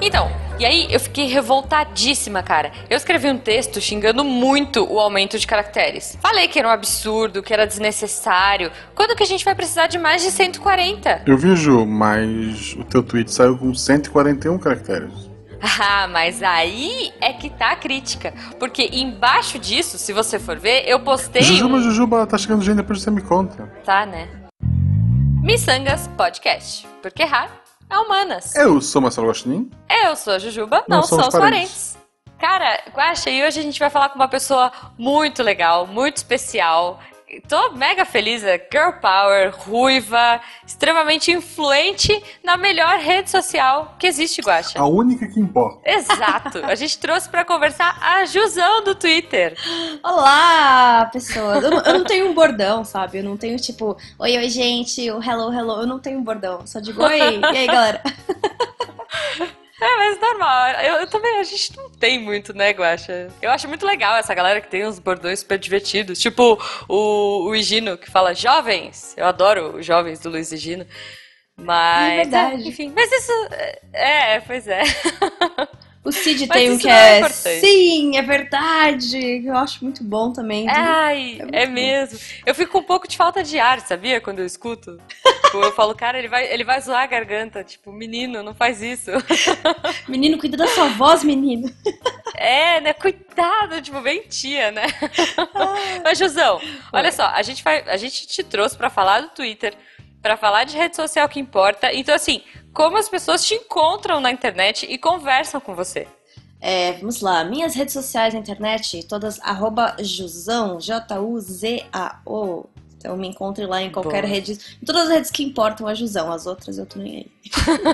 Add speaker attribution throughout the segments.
Speaker 1: Então, e aí eu fiquei revoltadíssima, cara. Eu escrevi um texto xingando muito o aumento de caracteres. Falei que era um absurdo, que era desnecessário. Quando que a gente vai precisar de mais de 140?
Speaker 2: Eu vi, Ju, mas o teu tweet saiu com 141 caracteres.
Speaker 1: Ah, mas aí é que tá a crítica. Porque embaixo disso, se você for ver, eu postei.
Speaker 2: Jujuba, Jujuba, tá chegando gente depois você me conta.
Speaker 1: Tá, né? Missangas Podcast. Porque errar é humanas.
Speaker 2: Eu sou Marcelo Guaxinim.
Speaker 1: Eu sou a Jujuba, não,
Speaker 2: Não
Speaker 1: são
Speaker 2: somos
Speaker 1: os parentes. Cara, Guaxa, e hoje a gente vai falar com uma pessoa muito legal, muito especial. Tô mega feliz, é girl power, ruiva, extremamente influente na melhor rede social que existe, Guaxa.
Speaker 2: A única que importa.
Speaker 1: Exato. A gente trouxe pra conversar a Jusão do Twitter.
Speaker 3: Olá, pessoas. Eu, não- eu não tenho um bordão, sabe? Eu não tenho tipo, oi, oi, gente, o hello, hello. Eu não tenho um bordão. Só digo, oi, e aí, galera?
Speaker 1: É, mas normal. Eu, eu também, a gente não tem muito, né, Guaxa? Eu acho muito legal essa galera que tem uns bordões super divertidos. Tipo o, o Higino, que fala jovens. Eu adoro os jovens do Luiz Higino. Mas.
Speaker 3: É verdade.
Speaker 1: enfim, mas isso. É, pois é.
Speaker 3: O Cid tem um que
Speaker 1: é
Speaker 3: é. Sim, é verdade. Eu acho muito bom também.
Speaker 1: Ai, é
Speaker 3: bom.
Speaker 1: mesmo. Eu fico com um pouco de falta de ar, sabia? Quando eu escuto. Tipo, eu falo, cara, ele vai, ele vai zoar a garganta. Tipo, menino, não faz isso.
Speaker 3: Menino, cuida da sua voz, menino.
Speaker 1: É, né? Coitado, tipo, bem tia, né? Mas, Josão, olha só, a gente, vai, a gente te trouxe pra falar do Twitter, pra falar de rede social que importa. Então, assim, como as pessoas te encontram na internet e conversam com você.
Speaker 3: É, vamos lá. Minhas redes sociais na internet, todas arroba Juzão, J-U-Z-A-O. Então me encontre lá em qualquer
Speaker 1: Boa.
Speaker 3: rede. Em todas as redes que importam a Juzão. As outras eu tô nem aí.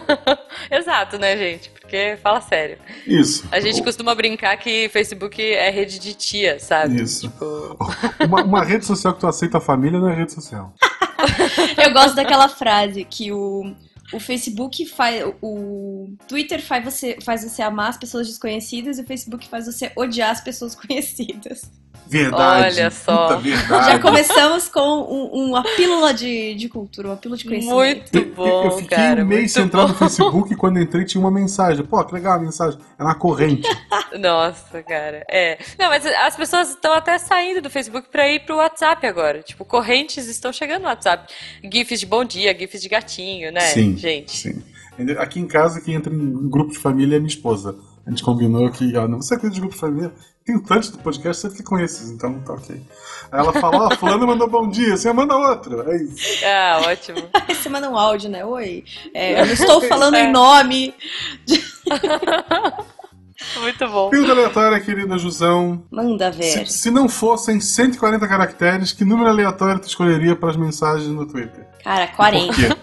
Speaker 1: Exato, né, gente? Porque, fala sério.
Speaker 2: Isso.
Speaker 1: A gente costuma brincar que Facebook é rede de tia, sabe?
Speaker 2: Isso.
Speaker 1: Tipo,
Speaker 2: Uma, uma rede social que tu aceita a família não é rede social.
Speaker 3: Eu gosto daquela frase que o, o Facebook faz. O Twitter faz você, faz você amar as pessoas desconhecidas e o Facebook faz você odiar as pessoas conhecidas.
Speaker 2: Verdade.
Speaker 1: Olha só.
Speaker 2: Verdade.
Speaker 3: Já começamos com um- uma pílula de, de cultura, uma pílula de conhecimento.
Speaker 1: muito
Speaker 2: Eu-
Speaker 1: bom,
Speaker 2: eu fiquei
Speaker 1: cara.
Speaker 2: um mês sem entrar no Facebook e quando entrei tinha uma mensagem. Pô, que legal a mensagem. É uma corrente.
Speaker 1: Nossa, cara. É. Não, mas as pessoas estão até saindo do Facebook pra ir pro WhatsApp agora. Tipo, correntes estão chegando no WhatsApp. GIFs de bom dia, GIFs de gatinho, né?
Speaker 2: Sim.
Speaker 1: Gente.
Speaker 2: Sim. Aqui em casa, quem entra em grupo de família é minha esposa. A gente combinou que, ó, não você cuida de grupo de família. Tem tantos do podcast, você fica com esses, então tá ok. Aí ela fala, ó, fulano mandou bom dia, você manda outro. É isso.
Speaker 1: Ah, ótimo.
Speaker 3: Aí você manda um áudio, né? Oi, é, eu não estou falando
Speaker 1: É.
Speaker 3: em nome.
Speaker 1: Muito bom.
Speaker 2: Pergunta aleatória, querida Jusão.
Speaker 3: Manda ver.
Speaker 2: Se, se não fossem 140 caracteres, que número aleatório tu escolheria para as mensagens no Twitter?
Speaker 3: Cara,
Speaker 2: Por
Speaker 3: 40.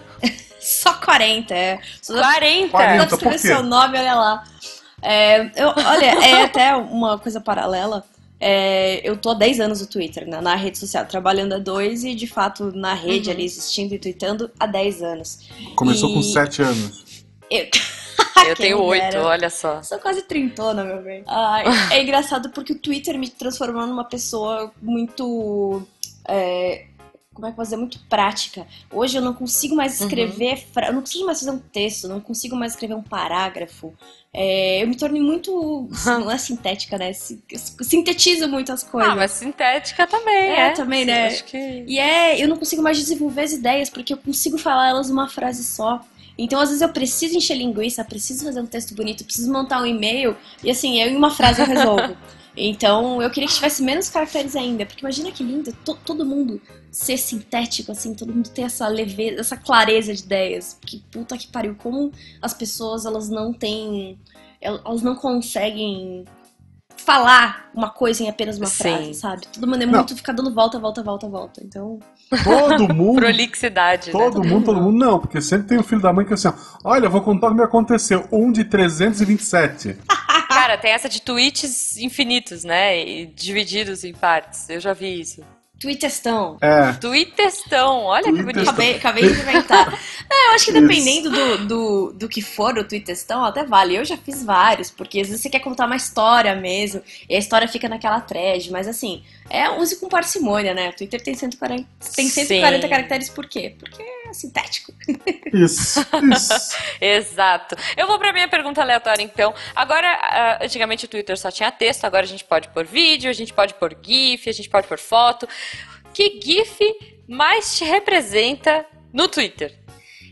Speaker 3: Só 40, é. Só dá
Speaker 1: 40.
Speaker 3: pra
Speaker 2: 40.
Speaker 3: escrever
Speaker 2: por quê?
Speaker 3: seu nome, olha lá. É, eu, olha, é até uma coisa paralela. É, eu tô há 10 anos no Twitter, né, na rede social, trabalhando há dois e de fato na rede
Speaker 1: Uhum.
Speaker 3: ali existindo e tweetando há 10 anos.
Speaker 2: Começou
Speaker 3: E-
Speaker 2: com 7 anos.
Speaker 3: Eu,
Speaker 1: Eu tenho oito,
Speaker 3: dera.
Speaker 1: olha só.
Speaker 3: Sou quase trintona, meu bem. Ai, é engraçado porque o Twitter me transformou numa pessoa muito. é, como é que eu dizer? Muito prática. Hoje eu não consigo mais escrever. fra- Eu não consigo mais fazer um texto, não consigo mais escrever um parágrafo. É, eu me tornei muito. Não é sintética, né? Si- Sintetizo muitas coisas.
Speaker 1: Ah, mas sintética também,
Speaker 3: É,
Speaker 1: é.
Speaker 3: também, né?
Speaker 1: Acho que...
Speaker 3: E é, eu não consigo mais desenvolver as ideias, porque eu consigo falar elas numa frase só. Então, às vezes, eu preciso encher linguiça, preciso fazer um texto bonito, preciso montar um e-mail, e assim, eu em uma frase eu resolvo. Então, eu queria que tivesse menos caracteres ainda, porque imagina que lindo to- todo mundo ser sintético, assim, todo mundo ter essa leveza, essa clareza de ideias. Que puta que pariu, como as pessoas, elas não têm. el- Elas não conseguem falar uma coisa em apenas uma
Speaker 1: Sim.
Speaker 3: frase, sabe? Todo mundo é
Speaker 2: Não.
Speaker 3: muito ficar dando volta, volta, volta, volta. Então.
Speaker 2: Todo mundo.
Speaker 1: Prolixidade, né?
Speaker 2: Todo mundo, todo mundo não, porque sempre tem um filho da mãe que é assim, ó, olha, eu vou contar o que me aconteceu. Um de 327.
Speaker 1: Cara, tem essa de tweets infinitos, né? E divididos em partes. Eu já vi isso.
Speaker 3: Tweetestão.
Speaker 2: É.
Speaker 1: Tweetestão, olha que bonito.
Speaker 3: Acabei, acabei de inventar. É, eu acho que dependendo do, do, do que for o tweetestão, até vale. Eu já fiz vários, porque às vezes você quer contar uma história mesmo, e a história fica naquela thread, mas assim, é use com parcimônia, né? O Twitter tem 140, tem 140
Speaker 1: Sim.
Speaker 3: caracteres por quê? Porque é sintético.
Speaker 2: Isso, isso.
Speaker 1: Exato. Eu vou pra minha pergunta aleatória, então. Agora, ah, antigamente o Twitter só tinha texto, agora a gente pode pôr vídeo, a gente pode pôr GIF, a gente pode pôr foto. Que GIF mais te representa no Twitter?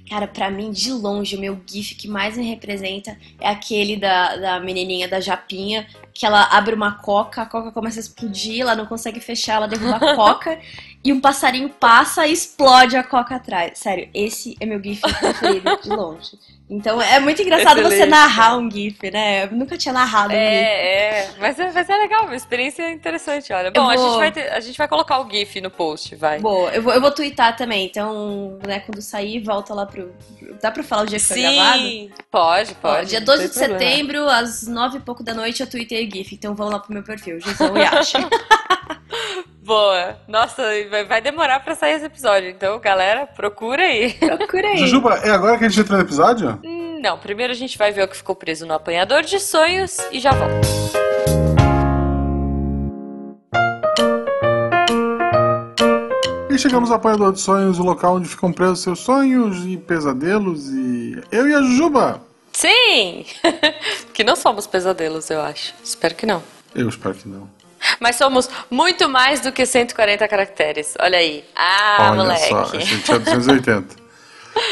Speaker 3: Cara, pra mim, de longe, o meu GIF que mais me representa é aquele da, da menininha da Japinha, que ela abre uma coca, a coca começa a explodir, ela não consegue fechar, ela derruba a coca, e um passarinho passa e explode a coca atrás. Sério, esse é meu GIF preferido de longe. Então é muito engraçado você
Speaker 1: Excelente.
Speaker 3: narrar um GIF, né? Eu nunca tinha narrado um GIF.
Speaker 1: É, é. Mas, é. mas é legal, uma experiência interessante, olha. Bom, a,
Speaker 3: vou-
Speaker 1: gente vai ter- a gente vai colocar o GIF no post, vai.
Speaker 3: Boa, eu vou, eu vou twittar também, então, né, quando sair, volta lá pro. Dá pra falar o dia que foi gravado?
Speaker 1: Sim, pode,
Speaker 3: Ó,
Speaker 1: pode.
Speaker 3: dia
Speaker 1: não
Speaker 3: 12
Speaker 1: tem
Speaker 3: de
Speaker 1: problema.
Speaker 3: setembro, às 9 e pouco da noite, eu tuitei o GIF. Então vão lá pro meu perfil, Gisão Yashi.
Speaker 1: Boa. Nossa, vai, demorar pra sair esse episódio. Então, galera, procura aí.
Speaker 3: Procura aí.
Speaker 2: Jujuba, é agora que a gente entra no episódio?
Speaker 1: Hum, Não, primeiro a gente vai ver o que ficou preso no apanhador de sonhos e já volto.
Speaker 2: E chegamos ao apanhador de sonhos, o local onde ficam presos seus sonhos e pesadelos e. Eu e a Jujuba!
Speaker 1: Sim! que não somos pesadelos, eu acho. Espero que não.
Speaker 2: Eu espero que não.
Speaker 1: Mas somos muito mais do que 140 caracteres. Olha aí. Ah,
Speaker 2: Olha
Speaker 1: moleque.
Speaker 2: só, a gente é 280.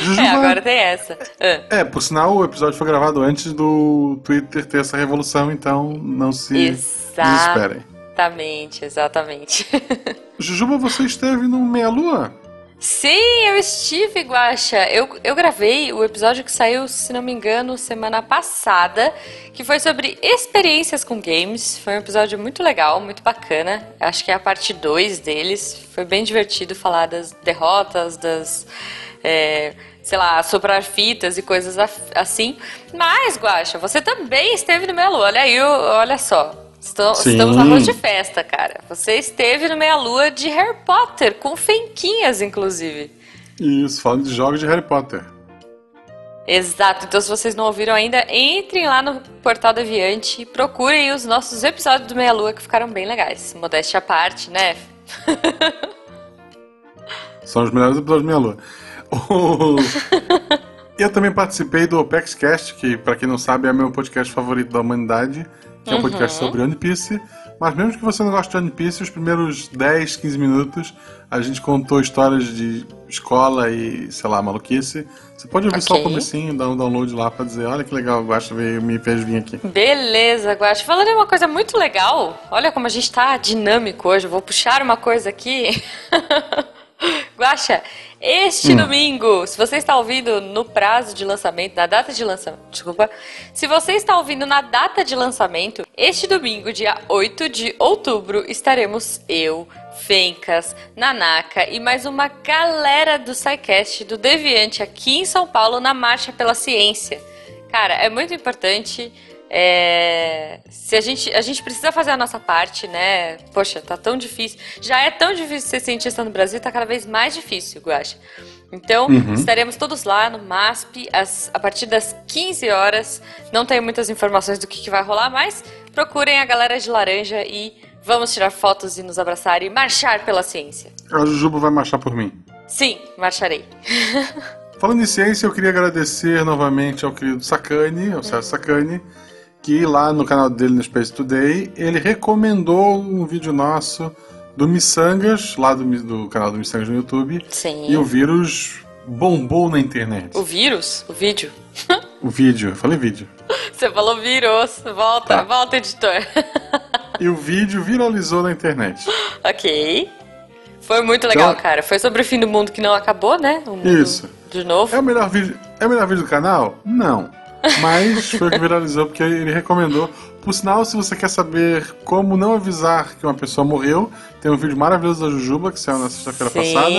Speaker 2: Jujuba,
Speaker 1: É, agora tem essa. Ah,
Speaker 2: É, por sinal, o episódio foi gravado antes do Twitter ter essa revolução, então não se desesperem.
Speaker 1: Exatamente, exatamente.
Speaker 2: Jujuba, você esteve no Meia Lua?
Speaker 1: Sim, eu estive, Guaxa. Eu, eu gravei o episódio que saiu, se não me engano, semana passada, que foi sobre experiências com games. Foi um episódio muito legal, muito bacana. Acho que é a parte 2 deles. Foi bem divertido falar das derrotas, das. é, sei lá, soprar fitas e coisas assim. Mas, Guaxa, você também esteve no Melu. Olha aí, olha só.
Speaker 2: Sim.
Speaker 1: Estamos na voz de festa, cara. Você esteve no Meia Lua de Harry Potter, com fenquinhas, inclusive.
Speaker 2: Isso, falando de jogos de Harry Potter.
Speaker 1: Exato. Então, se vocês não ouviram ainda, entrem lá no Portal Deviante e procurem os nossos episódios do Meia Lua que ficaram bem legais. Modéstia à parte, né?
Speaker 2: São os melhores episódios de Meia Lua. Eu também participei do Opex Cast, que, pra quem não sabe, é meu podcast favorito da humanidade, que é um podcast sobre One Piece. Mas mesmo que você não goste de One Piece, os primeiros 10, 15 minutos a gente contou histórias de escola e, sei lá, maluquice. Você pode ouvir só o comecinho, dar um download lá pra dizer, olha que legal, o Guaxa veio me fez vir aqui.
Speaker 1: Beleza, Guache. Falando em uma coisa muito legal, olha como a gente tá dinâmico hoje. Eu vou puxar uma coisa aqui. Guaxa, este
Speaker 2: Hum.
Speaker 1: domingo, se você está ouvindo no prazo de lançamento, na data de lançamento, desculpa. Se você está ouvindo na data de lançamento, este domingo, dia 8 de outubro, estaremos eu, Fencas, Nanaka e mais uma galera do SciCast do Deviante aqui em São Paulo na Marcha pela Ciência. Cara, é muito importante. É, Se a gente, a gente precisa fazer a nossa parte, né? Poxa, tá tão difícil. Já é tão difícil ser cientista no Brasil, tá cada vez mais difícil, acho. Então, estaremos todos lá no MASP às- a partir das 15 horas. Não tenho muitas informações do que, que vai rolar, mas procurem a galera de laranja e vamos tirar fotos e nos abraçar e marchar pela ciência.
Speaker 2: A Jujuba vai marchar por mim.
Speaker 1: Sim, marcharei.
Speaker 2: Falando em ciência, eu queria agradecer novamente ao querido Sacani, ao Sérgio Sacani, que lá no canal dele no Space Today, ele recomendou um vídeo nosso do Missangas, lá do, do canal do Missangas no YouTube,
Speaker 1: Sim.
Speaker 2: e o vírus bombou na internet.
Speaker 1: O vírus, o vídeo.
Speaker 2: O vídeo, eu falei vídeo.
Speaker 1: Você falou vírus. Volta,
Speaker 2: Tá.
Speaker 1: volta, editor.
Speaker 2: E o vídeo viralizou na internet.
Speaker 1: ok. Foi muito legal,
Speaker 2: Então-
Speaker 1: cara. Foi sobre o fim do mundo que não acabou, né?
Speaker 2: Isso.
Speaker 1: De novo.
Speaker 2: É o melhor vídeo, é o melhor vídeo do canal? Não. Mas foi o que viralizou porque ele recomendou. Por sinal, se você quer saber como não avisar que uma pessoa morreu, tem um vídeo maravilhoso da Jujuba que saiu na sexta-feira passada.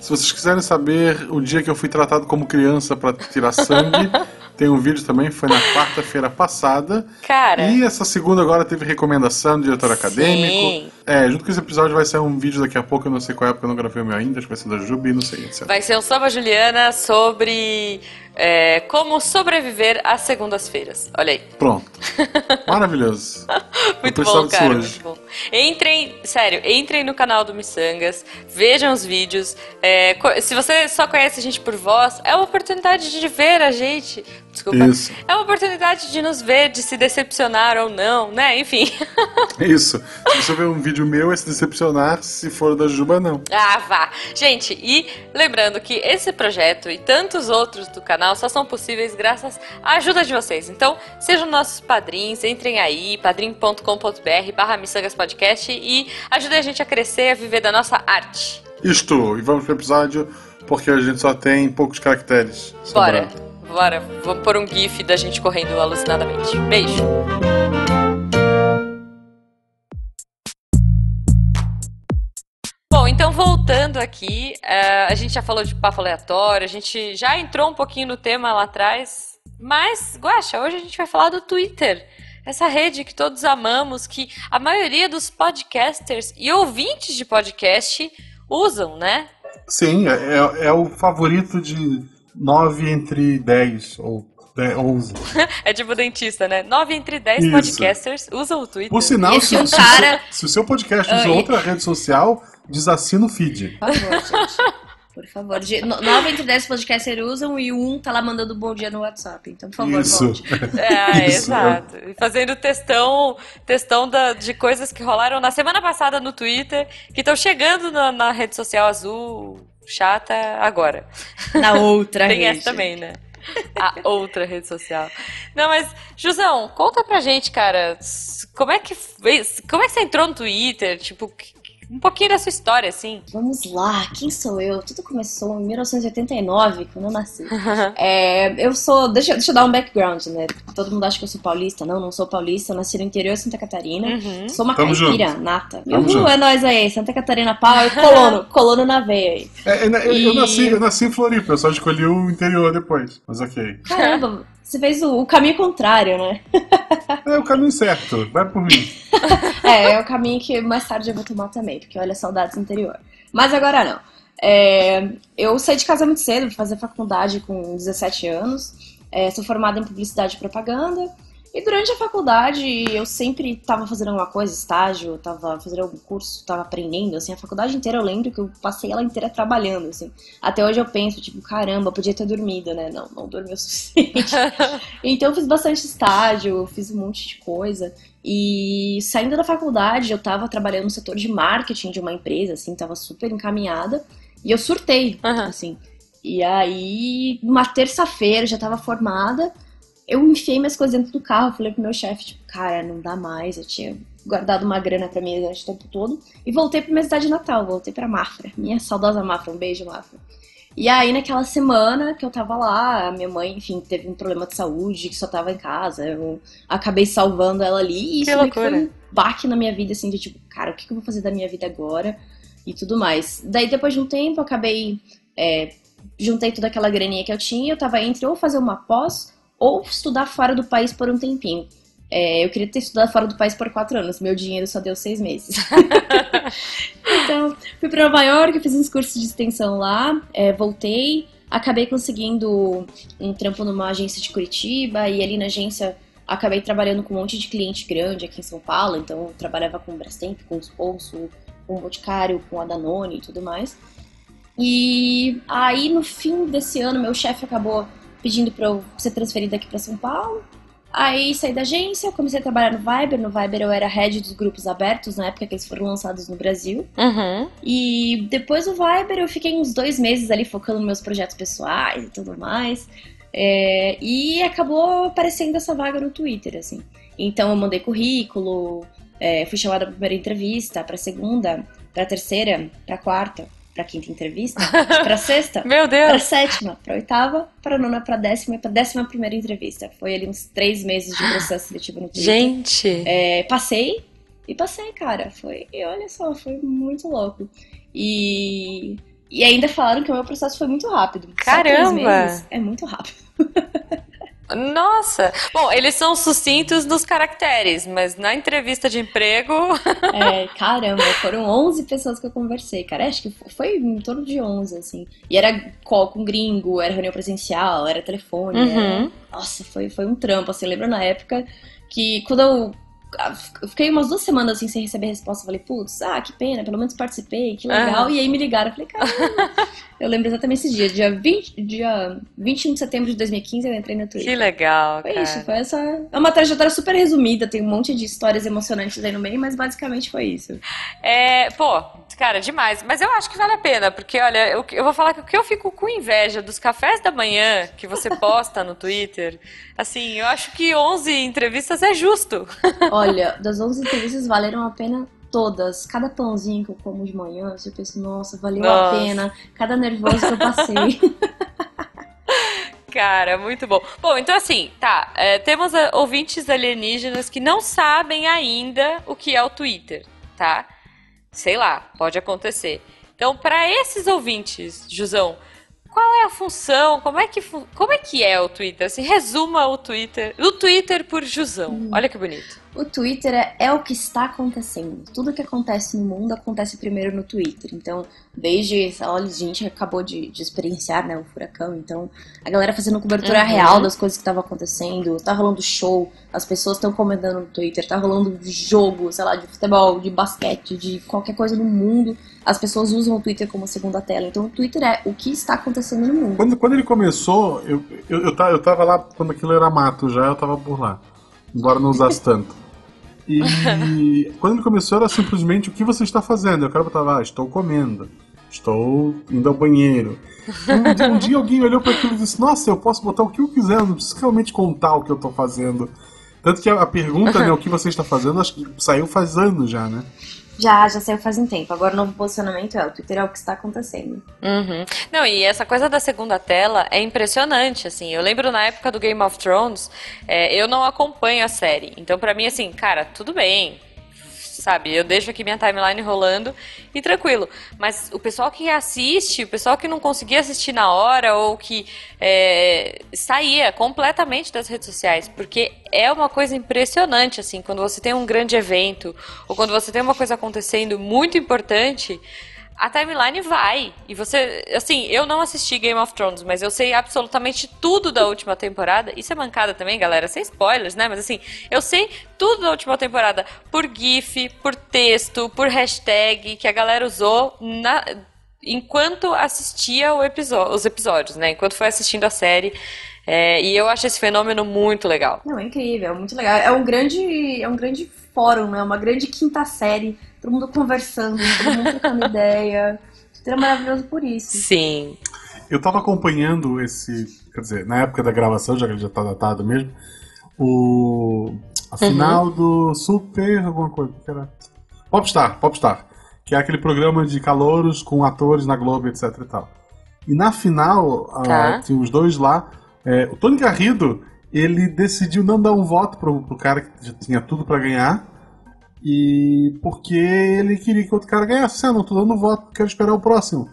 Speaker 2: Se vocês quiserem saber o dia que eu fui tratado como criança pra tirar sangue, Tem um vídeo também, foi na quarta-feira passada.
Speaker 1: Cara.
Speaker 2: E essa segunda agora teve recomendação do diretor acadêmico.
Speaker 1: Sim.
Speaker 2: É, junto com esse episódio vai sair um vídeo daqui a pouco, eu não sei qual é, porque eu não gravei o meu ainda, acho que vai ser da Jubi, não sei, etc.
Speaker 1: Vai ser um Samba Juliana sobre é, como sobreviver às segundas-feiras. Olha aí.
Speaker 2: Pronto. Maravilhoso.
Speaker 1: Muito
Speaker 2: Eu precisava
Speaker 1: bom,
Speaker 2: disso
Speaker 1: cara, muito bom. Entrem, sério, entrem no canal do Missangas, vejam os vídeos. É, se você só conhece a gente por voz, é uma oportunidade de ver a gente. Desculpa.
Speaker 2: Isso.
Speaker 1: É uma oportunidade de nos ver, de se decepcionar ou não, né? Enfim.
Speaker 2: Isso. Se você ver um vídeo meu, é se decepcionar, se for da Juba, não.
Speaker 1: Ah, vá! Gente, e lembrando que esse projeto e tantos outros do canal só são possíveis graças à ajuda de vocês. Então, sejam nossos padrinhos, entrem aí, padrim.com.br barra Missangas Podcast e ajudem a gente a crescer, a viver da nossa arte.
Speaker 2: Isto, e vamos pro episódio, porque a gente só tem poucos caracteres.
Speaker 1: Bora, bora. Vamos pôr um gif da gente correndo alucinadamente. Beijo! Bom, então voltando aqui, eh, a gente já falou de papo aleatório, a gente já entrou um pouquinho no tema lá atrás, mas, Guaxa, hoje a gente vai falar do Twitter. Essa rede que todos amamos, que a maioria dos podcasters e ouvintes de podcast usam, né?
Speaker 2: Sim, é, é- é o favorito de 9 entre 10, ou 10, 11.
Speaker 1: É tipo dentista, né? 9 entre 10
Speaker 2: Isso.
Speaker 1: podcasters usam o Twitter.
Speaker 2: Por sinal, se,
Speaker 3: é
Speaker 2: se
Speaker 3: cara-
Speaker 2: o seu, se o seu podcast usa
Speaker 3: Ah,
Speaker 2: outra rede social, desassina o feed.
Speaker 3: Por favor, gente. Por favor. De- no- Nove entre dez podcasters usam e um tá lá mandando bom dia no WhatsApp. Então, por favor,
Speaker 2: Isso.
Speaker 3: volte.
Speaker 1: É,
Speaker 2: Isso,
Speaker 1: exato. E fazendo testão, testão da- de coisas que rolaram na semana passada no Twitter, que estão chegando na, na rede social azul chata agora.
Speaker 3: Na outra
Speaker 1: Tem
Speaker 3: rede.
Speaker 1: essa também, né? A outra rede social. Não, mas, Jusão, conta pra gente, cara, como é que fez, como é que você entrou no Twitter? Tipo, um pouquinho da sua história, assim.
Speaker 3: Vamos lá, quem sou eu? Tudo começou em 1989, quando eu nasci. É, eu sou. Deixa, deixa eu dar um background, né? Todo mundo acha que eu sou paulista. Não, não sou paulista. Eu nasci no interior de Santa Catarina.
Speaker 1: Uhum.
Speaker 3: Sou uma
Speaker 2: Tamo
Speaker 3: caipira nata.
Speaker 2: Tamo
Speaker 3: Uhul,
Speaker 2: junto.
Speaker 3: é nóis aí. Santa Catarina pau e colono. colono na veia aí.
Speaker 2: É, é, eu, eu
Speaker 3: E-
Speaker 2: nasci, eu nasci em Floripa, eu só escolhi o interior depois. Mas ok.
Speaker 3: Caramba, você fez o, o caminho contrário, né?
Speaker 2: É o caminho certo, vai por mim.
Speaker 3: É, é o caminho que mais tarde eu vou tomar também, porque olha, saudades do interior. Mas agora não. É, eu saí de casa muito cedo, fui fazer faculdade com 17 anos. É, sou formada em publicidade e propaganda. E durante a faculdade eu sempre estava fazendo alguma coisa, estágio, estava fazendo algum curso, estava aprendendo, assim, a faculdade inteira eu lembro que eu passei ela inteira trabalhando, assim. Até hoje eu penso, tipo, caramba, podia ter dormido, né? Não, não dormi o suficiente. então eu fiz bastante estágio, fiz um monte de coisa. E saindo da faculdade, eu tava trabalhando no setor de marketing de uma empresa, assim, tava super encaminhada. E eu surtei,
Speaker 1: Aham.
Speaker 3: assim. E aí, uma terça-feira, já tava formada, eu enfiei minhas coisas dentro do carro, falei pro meu chefe, tipo, cara, não dá mais, eu tinha guardado uma grana pra mim durante o tempo todo. E voltei pra minha cidade natal, voltei pra Mafra, minha saudosa Mafra, um beijo, Mafra. E aí, naquela semana que eu tava lá, a minha mãe, enfim, teve um problema de saúde, que só tava em casa, eu acabei salvando ela ali, e isso meio que foi um baque na minha vida, assim, de tipo, cara, o que que eu vou fazer da minha vida agora? E tudo mais. Daí, depois de um tempo, eu acabei, é, juntei toda aquela graninha que eu tinha, eu tava entre ou fazer uma pós, ou estudar fora do país por um tempinho. É, eu queria ter estudado fora do país por quatro anos, meu dinheiro só deu seis meses. então, fui pra Nova York, fiz uns cursos de extensão lá, é, voltei, acabei conseguindo um trampo numa agência de Curitiba, e ali na agência acabei trabalhando com um monte de cliente grande aqui em São Paulo, então eu trabalhava com o Brastemp, com o Spolso, com o Boticário, com a Danone e tudo mais. E aí, no fim desse ano, meu chefe acabou pedindo pra eu ser transferida aqui pra São Paulo. Aí saí da agência, comecei a trabalhar no Viber. No Viber eu era head dos grupos abertos, na época que eles foram lançados no Brasil.
Speaker 1: Uhum.
Speaker 3: E depois do Viber eu fiquei uns dois meses ali focando nos meus projetos pessoais e tudo mais. É, e acabou aparecendo essa vaga no Twitter, assim. Então eu mandei currículo, é, fui chamada pra primeira entrevista, pra segunda, pra terceira, pra quarta, pra quinta entrevista, pra sexta,
Speaker 1: Meu
Speaker 3: pra
Speaker 1: Deus!
Speaker 3: sétima, pra oitava, pra nona, pra décima e pra décima primeira entrevista. Foi ali uns três meses de processo seletivo no Twitter.
Speaker 1: Gente!
Speaker 3: É, passei e passei, cara. Foi, e olha só, foi muito louco. E, e ainda falaram que o meu processo foi muito rápido.
Speaker 1: Caramba!
Speaker 3: meses é muito rápido.
Speaker 1: Nossa! Bom, eles são sucintos nos caracteres, mas na entrevista de emprego.
Speaker 3: é, caramba, foram 11 pessoas que eu conversei, cara. Acho que foi em torno de 11, assim. E era call com gringo, era reunião presencial, era telefone. Uhum. Era... Nossa, foi, foi um trampo, assim. Eu lembro na época que quando eu eu fiquei umas duas semanas assim sem receber resposta. Falei, putz, ah, que pena, pelo menos participei, que legal. Uhum. E aí me ligaram. Eu falei, caramba. eu lembro exatamente esse dia, dia, 20, dia 21 de setembro de 2015, eu entrei no Twitter.
Speaker 1: Que legal.
Speaker 3: Foi
Speaker 1: cara.
Speaker 3: isso, foi essa. É uma trajetória super resumida, tem um monte de histórias emocionantes aí no meio, mas basicamente foi isso.
Speaker 1: É, pô, cara, demais. Mas eu acho que vale a pena, porque olha, eu, eu vou falar que o que eu fico com inveja dos cafés da manhã que você posta no Twitter, assim, eu acho que 11 entrevistas é justo.
Speaker 3: Olha, das 11 entrevistas valeram a pena todas. Cada pãozinho que eu como de manhã, eu penso, nossa, valeu nossa. a pena. Cada nervoso que eu passei.
Speaker 1: Cara, muito bom. Bom, então assim, tá. É, temos uh, ouvintes alienígenas que não sabem ainda o que é o Twitter, tá? Sei lá, pode acontecer. Então, para esses ouvintes, Jusão, qual é a função? Como é que, como é, que é o Twitter? Assim, resuma o Twitter. O Twitter por Jusão. Hum. Olha que bonito.
Speaker 3: O Twitter é, é, o que está acontecendo. Tudo que acontece no mundo acontece primeiro no Twitter. Então, desde. Olha, a gente acabou de, de experienciar né, o furacão. Então, a galera fazendo cobertura uhum. real das coisas que estavam acontecendo. Tá rolando show, as pessoas estão comentando no Twitter. Tá rolando jogo, sei lá, de futebol, de basquete, de qualquer coisa no mundo. As pessoas usam o Twitter como segunda tela. Então, o Twitter é o que está acontecendo no mundo.
Speaker 2: Quando, quando ele começou, eu, eu, eu, eu tava lá, quando aquilo era mato já, eu tava por lá embora não usasse tanto. E quando ele começou era simplesmente o que você está fazendo. Eu quero botar lá, estou comendo, estou indo ao banheiro. Um dia, um dia alguém olhou para aquilo e disse: Nossa, eu posso botar o que eu quiser, eu não preciso realmente contar o que eu estou fazendo. Tanto que a, a pergunta, né, o que você está fazendo, acho que saiu faz anos já, né?
Speaker 3: Já, já saiu faz um tempo. Agora o novo posicionamento é o Twitter é o que está acontecendo.
Speaker 1: Uhum. Não, e essa coisa da segunda tela é impressionante, assim. Eu lembro na época do Game of Thrones, é, eu não acompanho a série. Então, para mim, assim, cara, tudo bem sabe? Eu deixo aqui minha timeline rolando e tranquilo. Mas o pessoal que assiste, o pessoal que não conseguia assistir na hora ou que é, saía completamente das redes sociais, porque é uma coisa impressionante, assim, quando você tem um grande evento ou quando você tem uma coisa acontecendo muito importante a timeline vai. E você, assim, eu não assisti Game of Thrones, mas eu sei absolutamente tudo da última temporada. Isso é mancada também, galera, sem spoilers, né? Mas assim, eu sei tudo da última temporada por GIF, por texto, por hashtag que a galera usou na, enquanto assistia os episódios, né? Enquanto foi assistindo a série. É, e eu acho esse fenômeno muito legal.
Speaker 3: Não, é incrível, é muito legal. É um grande, é um grande fórum, né? Uma grande quinta série todo mundo conversando, todo mundo trocando ideia. É maravilhoso por isso.
Speaker 1: Sim.
Speaker 2: Eu tava acompanhando esse. Quer dizer, na época da gravação, já que ele já tá datado mesmo, o. A final uhum. do Super. alguma coisa. Que era. Popstar, Popstar. Que é aquele programa de calouros com atores na Globo, etc e tal. E na final, tá. uh, tinha os dois lá. É, o Tony Garrido, ele decidiu não dar um voto pro, pro cara que já tinha tudo para ganhar. E porque ele queria que outro cara ganhasse. Ah, não, tô dando voto, quero esperar o próximo.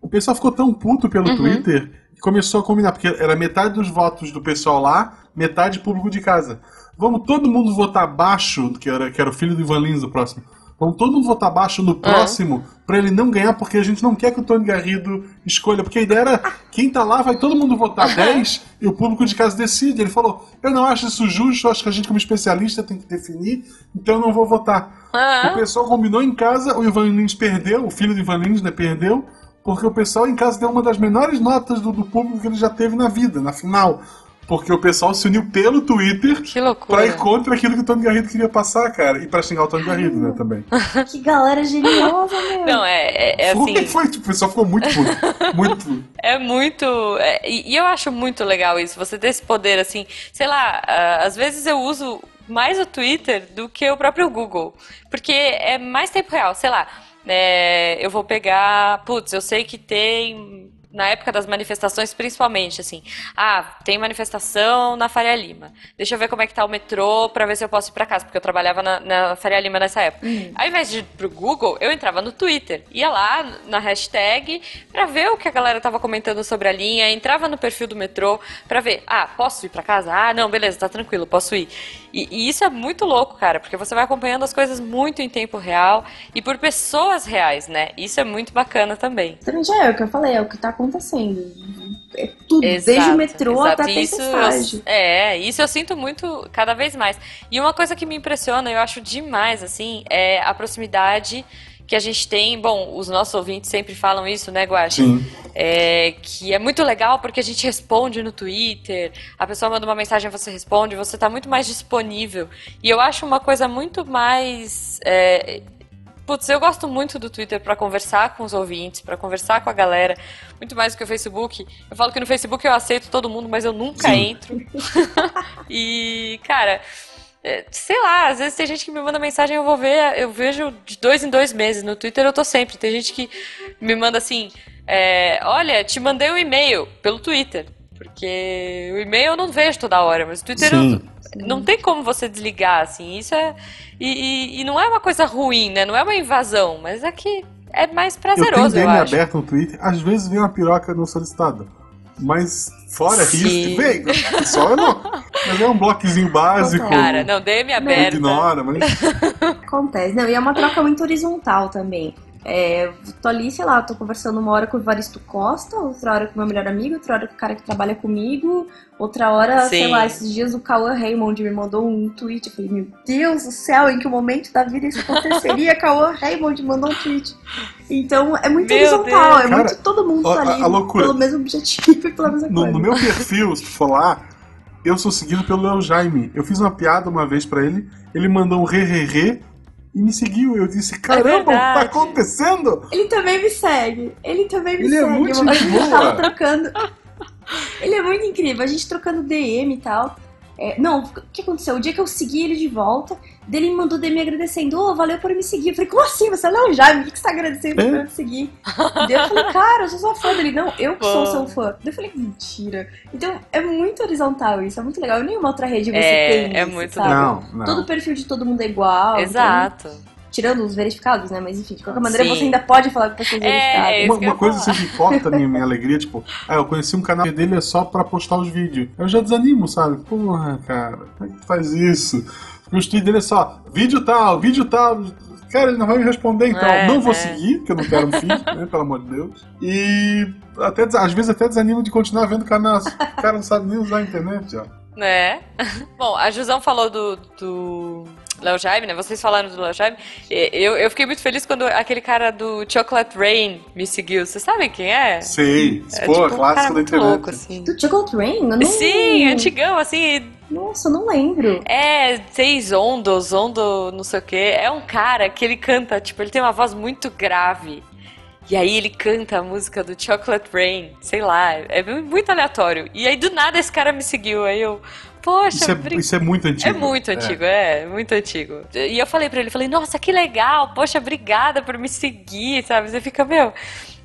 Speaker 2: O pessoal ficou tão puto pelo uhum. Twitter que começou a combinar, porque era metade dos votos do pessoal lá, metade público de casa. Vamos todo mundo votar baixo, que era, que era o filho do Ivan Lins do próximo. Vamos todo mundo votar baixo no próximo é. para ele não ganhar, porque a gente não quer que o Tony Garrido escolha. Porque a ideia era, quem tá lá vai todo mundo votar 10 e o público de casa decide. Ele falou, eu não acho isso justo, acho que a gente como especialista tem que definir, então eu não vou votar. O pessoal combinou em casa, o Ivan Lins perdeu, o filho do Ivan Lins né, perdeu, porque o pessoal em casa deu uma das menores notas do, do público que ele já teve na vida, na final. Porque o pessoal se uniu pelo Twitter
Speaker 1: que loucura.
Speaker 2: pra ir contra aquilo que o Tony Garrido queria passar, cara. E pra xingar o Tony Garrido, né, também.
Speaker 3: Que galera geniosa, meu.
Speaker 1: Não, é, é, é
Speaker 2: assim...
Speaker 1: Foi,
Speaker 2: foi, tipo, o pessoal ficou muito puto. Muito.
Speaker 1: É muito... É, e eu acho muito legal isso, você ter esse poder, assim... Sei lá, uh, às vezes eu uso mais o Twitter do que o próprio Google. Porque é mais tempo real, sei lá... É, eu vou pegar... Putz, eu sei que tem na época das manifestações, principalmente, assim, ah, tem manifestação na Faria Lima. Deixa eu ver como é que tá o metrô pra ver se eu posso ir pra casa, porque eu trabalhava na, na Faria Lima nessa época.
Speaker 3: Uhum.
Speaker 1: Ao invés de ir pro Google, eu entrava no Twitter, ia lá na hashtag pra ver o que a galera tava comentando sobre a linha, entrava no perfil do metrô pra ver, ah, posso ir pra casa? Ah, não, beleza, tá tranquilo, posso ir. E, e isso é muito louco, cara, porque você vai acompanhando as coisas muito em tempo real e por pessoas reais, né? Isso é muito bacana também.
Speaker 3: Também já é o que eu falei, é o que tá acontecendo. É tudo, desde
Speaker 1: Exato,
Speaker 3: o metrô
Speaker 1: exato.
Speaker 3: até a
Speaker 1: isso eu-
Speaker 3: tempestade.
Speaker 1: É, isso eu sinto muito cada vez mais. E uma coisa que me impressiona, eu acho demais, assim, é a proximidade que a gente tem. Bom, os nossos ouvintes sempre falam isso, né, Guaxa?
Speaker 2: Sim.
Speaker 1: É, que é muito legal porque a gente responde no Twitter, a pessoa manda uma mensagem, você responde, você está muito mais disponível. E eu acho uma coisa muito mais. É, putz, eu gosto muito do Twitter para conversar com os ouvintes, para conversar com a galera, muito mais do que o Facebook. Eu falo que no Facebook eu aceito todo mundo, mas eu nunca
Speaker 2: Sim.
Speaker 1: entro. e, cara. é, Sei lá, às vezes tem gente que me manda mensagem, eu vou ver, eu vejo de dois em dois meses. No Twitter eu tô sempre. Tem gente que me manda assim, é, olha, te mandei um e-mail pelo Twitter. Porque o e-mail eu não vejo toda hora, mas o Twitter eu-
Speaker 2: Sim.
Speaker 1: Não tem como você desligar, assim. Isso é. E, e- e não é uma coisa ruim, né? Não é uma invasão, mas é que é mais
Speaker 2: Eu tenho
Speaker 1: prazeroso, eu,
Speaker 2: DM
Speaker 1: acho.
Speaker 2: aberto no Twitter, às vezes vem uma piroca não solicitada. Mas fora
Speaker 1: Sim.
Speaker 2: isso, vem. Só eu não. Mas é um bloquezinho básico.
Speaker 1: Cara, não, DM aberta.
Speaker 2: Ignora, mas.
Speaker 3: Acontece. Não, e é uma troca muito horizontal também. É, tô ali, sei lá, tô conversando uma hora com o Evaristo Costa, outra hora com o meu melhor amigo, outra hora com o cara que trabalha comigo, outra hora, sei
Speaker 1: Sim.
Speaker 3: lá, esses dias o Cauã Raymond me mandou um tweet. Eu falei, meu Deus do céu, em que momento da vida isso aconteceria? Cauã Raymond mandou um tweet. Então é muito
Speaker 1: Meu
Speaker 3: horizontal,
Speaker 1: Deus.
Speaker 3: é
Speaker 2: Cara,
Speaker 3: muito todo mundo tá ali
Speaker 2: a loucura.
Speaker 3: pelo mesmo objetivo e pela mesma
Speaker 2: No,
Speaker 3: coisa.
Speaker 2: no meu perfil, se tu for lá, eu sou seguido pelo Léo Jaime. Eu fiz uma piada uma vez pra ele, ele mandou um re, re, re e me seguiu. Eu disse: Caramba, o que tá acontecendo?
Speaker 3: Ele também me segue. Ele também me
Speaker 2: Ele é
Speaker 3: segue.
Speaker 2: muito
Speaker 3: Uma vez
Speaker 2: gente
Speaker 3: a gente tava trocando. Ele é muito incrível. A gente trocando DM e tal. É, não, o que aconteceu? O dia que eu segui ele de volta, dele me mandou DM agradecendo. Ô, valeu por me seguir. Eu falei, como assim? Você não é o Jaime? Por que você tá agradecendo
Speaker 2: É?
Speaker 3: por me seguir? Daí eu falei, cara, eu sou sua fã dele. Não, eu que sou seu fã. Daí eu falei, mentira. Então, é muito horizontal isso. É muito legal. Nenhuma outra rede você
Speaker 1: É,
Speaker 3: tem
Speaker 1: é
Speaker 3: isso,
Speaker 1: muito
Speaker 3: sabe?
Speaker 2: Não, não.
Speaker 3: Todo perfil de todo mundo é igual. então-
Speaker 1: Exato.
Speaker 3: Tirando os verificados, né? Mas enfim, de qualquer maneira,
Speaker 1: Sim.
Speaker 3: você ainda pode falar com pessoas
Speaker 1: É,
Speaker 3: verificadas.
Speaker 1: isso
Speaker 2: Uma,
Speaker 1: que
Speaker 2: uma coisa
Speaker 1: falar.
Speaker 2: assim que corta a minha, minha alegria, tipo, ah, eu conheci um canal dele é só pra postar os vídeos. Eu já desanimo, sabe? Porra, cara, como é que tu faz isso? Porque o tweets dele é só, vídeo tal, vídeo tal. Cara, ele não vai me responder, então.
Speaker 1: É,
Speaker 2: não vou
Speaker 1: é.
Speaker 2: seguir, porque eu não quero um feed, né? Pelo amor de Deus. E até, às vezes até desanimo de continuar vendo canal. O cara não sabe nem usar a internet, ó.
Speaker 1: Né? Bom, a Jusão falou do, do Léo Jaime, né? Vocês falaram do Léo Jaime. Eu, eu fiquei muito feliz quando aquele cara do Chocolate Rain me seguiu. Vocês sabem quem é?
Speaker 2: Sei,
Speaker 1: É
Speaker 2: pô,
Speaker 1: tipo um cara
Speaker 2: clássico da
Speaker 1: muito
Speaker 2: internet.
Speaker 1: louco, assim.
Speaker 3: Do Chocolate Rain? Eu não...
Speaker 1: Sim, antigão, assim.
Speaker 3: Nossa, eu não lembro.
Speaker 1: É, seis ondos, ondo, não sei o quê. É um cara que ele canta, tipo, ele tem uma voz muito grave. E aí ele canta a música do Chocolate Rain, sei lá, é muito aleatório. E aí do nada esse cara me seguiu, aí eu, poxa,
Speaker 2: Isso é,
Speaker 1: bri-
Speaker 2: isso é muito antigo.
Speaker 1: É muito antigo, é. muito antigo. E eu falei pra ele, falei, nossa, que legal, poxa, obrigada por me seguir, sabe? Você fica, meu,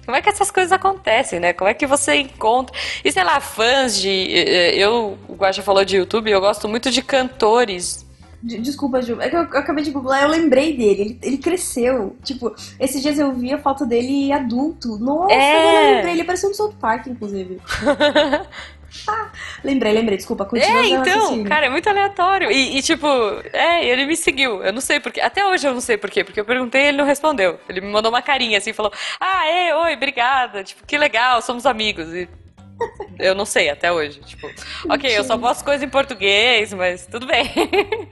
Speaker 1: como é que essas coisas acontecem, né? Como é que você encontra. E sei lá, fãs de. eh, Eu, o Guaxa falou de YouTube, eu gosto muito de cantores.
Speaker 3: De- Desculpa, Ju. É que eu, eu acabei de googlar, eu lembrei dele. Ele, ele cresceu. Tipo, esses dias eu vi a foto dele adulto. Nossa,
Speaker 1: É.
Speaker 3: eu lembrei. Ele parecia um South Park, inclusive. Lembrei, lembrei. Desculpa, continua.
Speaker 1: É, então,
Speaker 3: raciocínio.
Speaker 1: cara, é muito aleatório. E, e, tipo, é, ele me seguiu. Eu não sei porquê. Até hoje eu não sei porquê, porque eu perguntei e ele não respondeu. Ele me mandou uma carinha assim, falou: Ah, é, oi, obrigada. Tipo, que legal, somos amigos. E eu não sei até hoje. Tipo, ok, eu só posto coisa em português, mas tudo bem.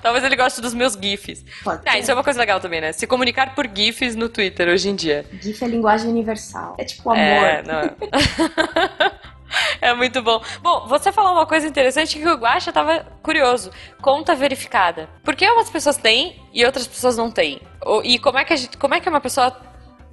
Speaker 1: Talvez ele goste dos meus GIFs.
Speaker 3: Pode
Speaker 1: Ah, isso é uma coisa legal também, né? Se comunicar por GIFs no Twitter hoje em dia.
Speaker 3: GIF é linguagem universal. É tipo amor.
Speaker 1: É, não é. Muito bom. Bom, você falou uma coisa interessante que o Guaxa tava curioso. Conta verificada. Por que umas pessoas têm e outras pessoas não têm? E como é que, gente, como é que uma pessoa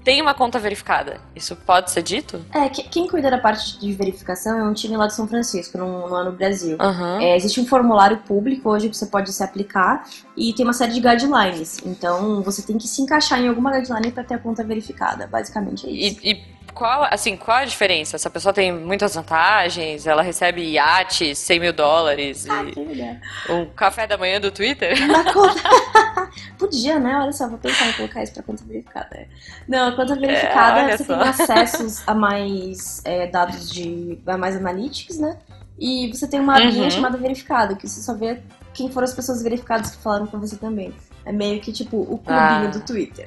Speaker 1: tem uma conta verificada? Isso pode ser dito?
Speaker 3: É, que- quem cuida da parte de verificação é um time lá de São Francisco, não, não é no Brasil.
Speaker 1: Aham.
Speaker 3: É, existe um formulário público hoje que você pode se aplicar e tem uma série de guidelines. Então você tem que se encaixar em alguma guideline para ter a conta verificada. Basicamente é isso.
Speaker 1: E, e qual, assim, qual a diferença? Essa pessoa tem muitas vantagens, ela recebe iates, 100 mil dólares
Speaker 3: Ah,
Speaker 1: e um café da manhã do Twitter?
Speaker 3: Conta. Podia, né? Olha só, vou pensar em colocar isso pra conta verificada. É. Não, a conta verificada
Speaker 1: olha
Speaker 3: você
Speaker 1: só.
Speaker 3: tem acessos a mais é, dados de. a mais analytics, né? E você tem uma abinha
Speaker 1: Uhum.
Speaker 3: chamada verificado, que você só vê quem foram as pessoas verificadas que falaram pra você também. É meio que tipo o clubinho
Speaker 1: Ah.
Speaker 3: do Twitter.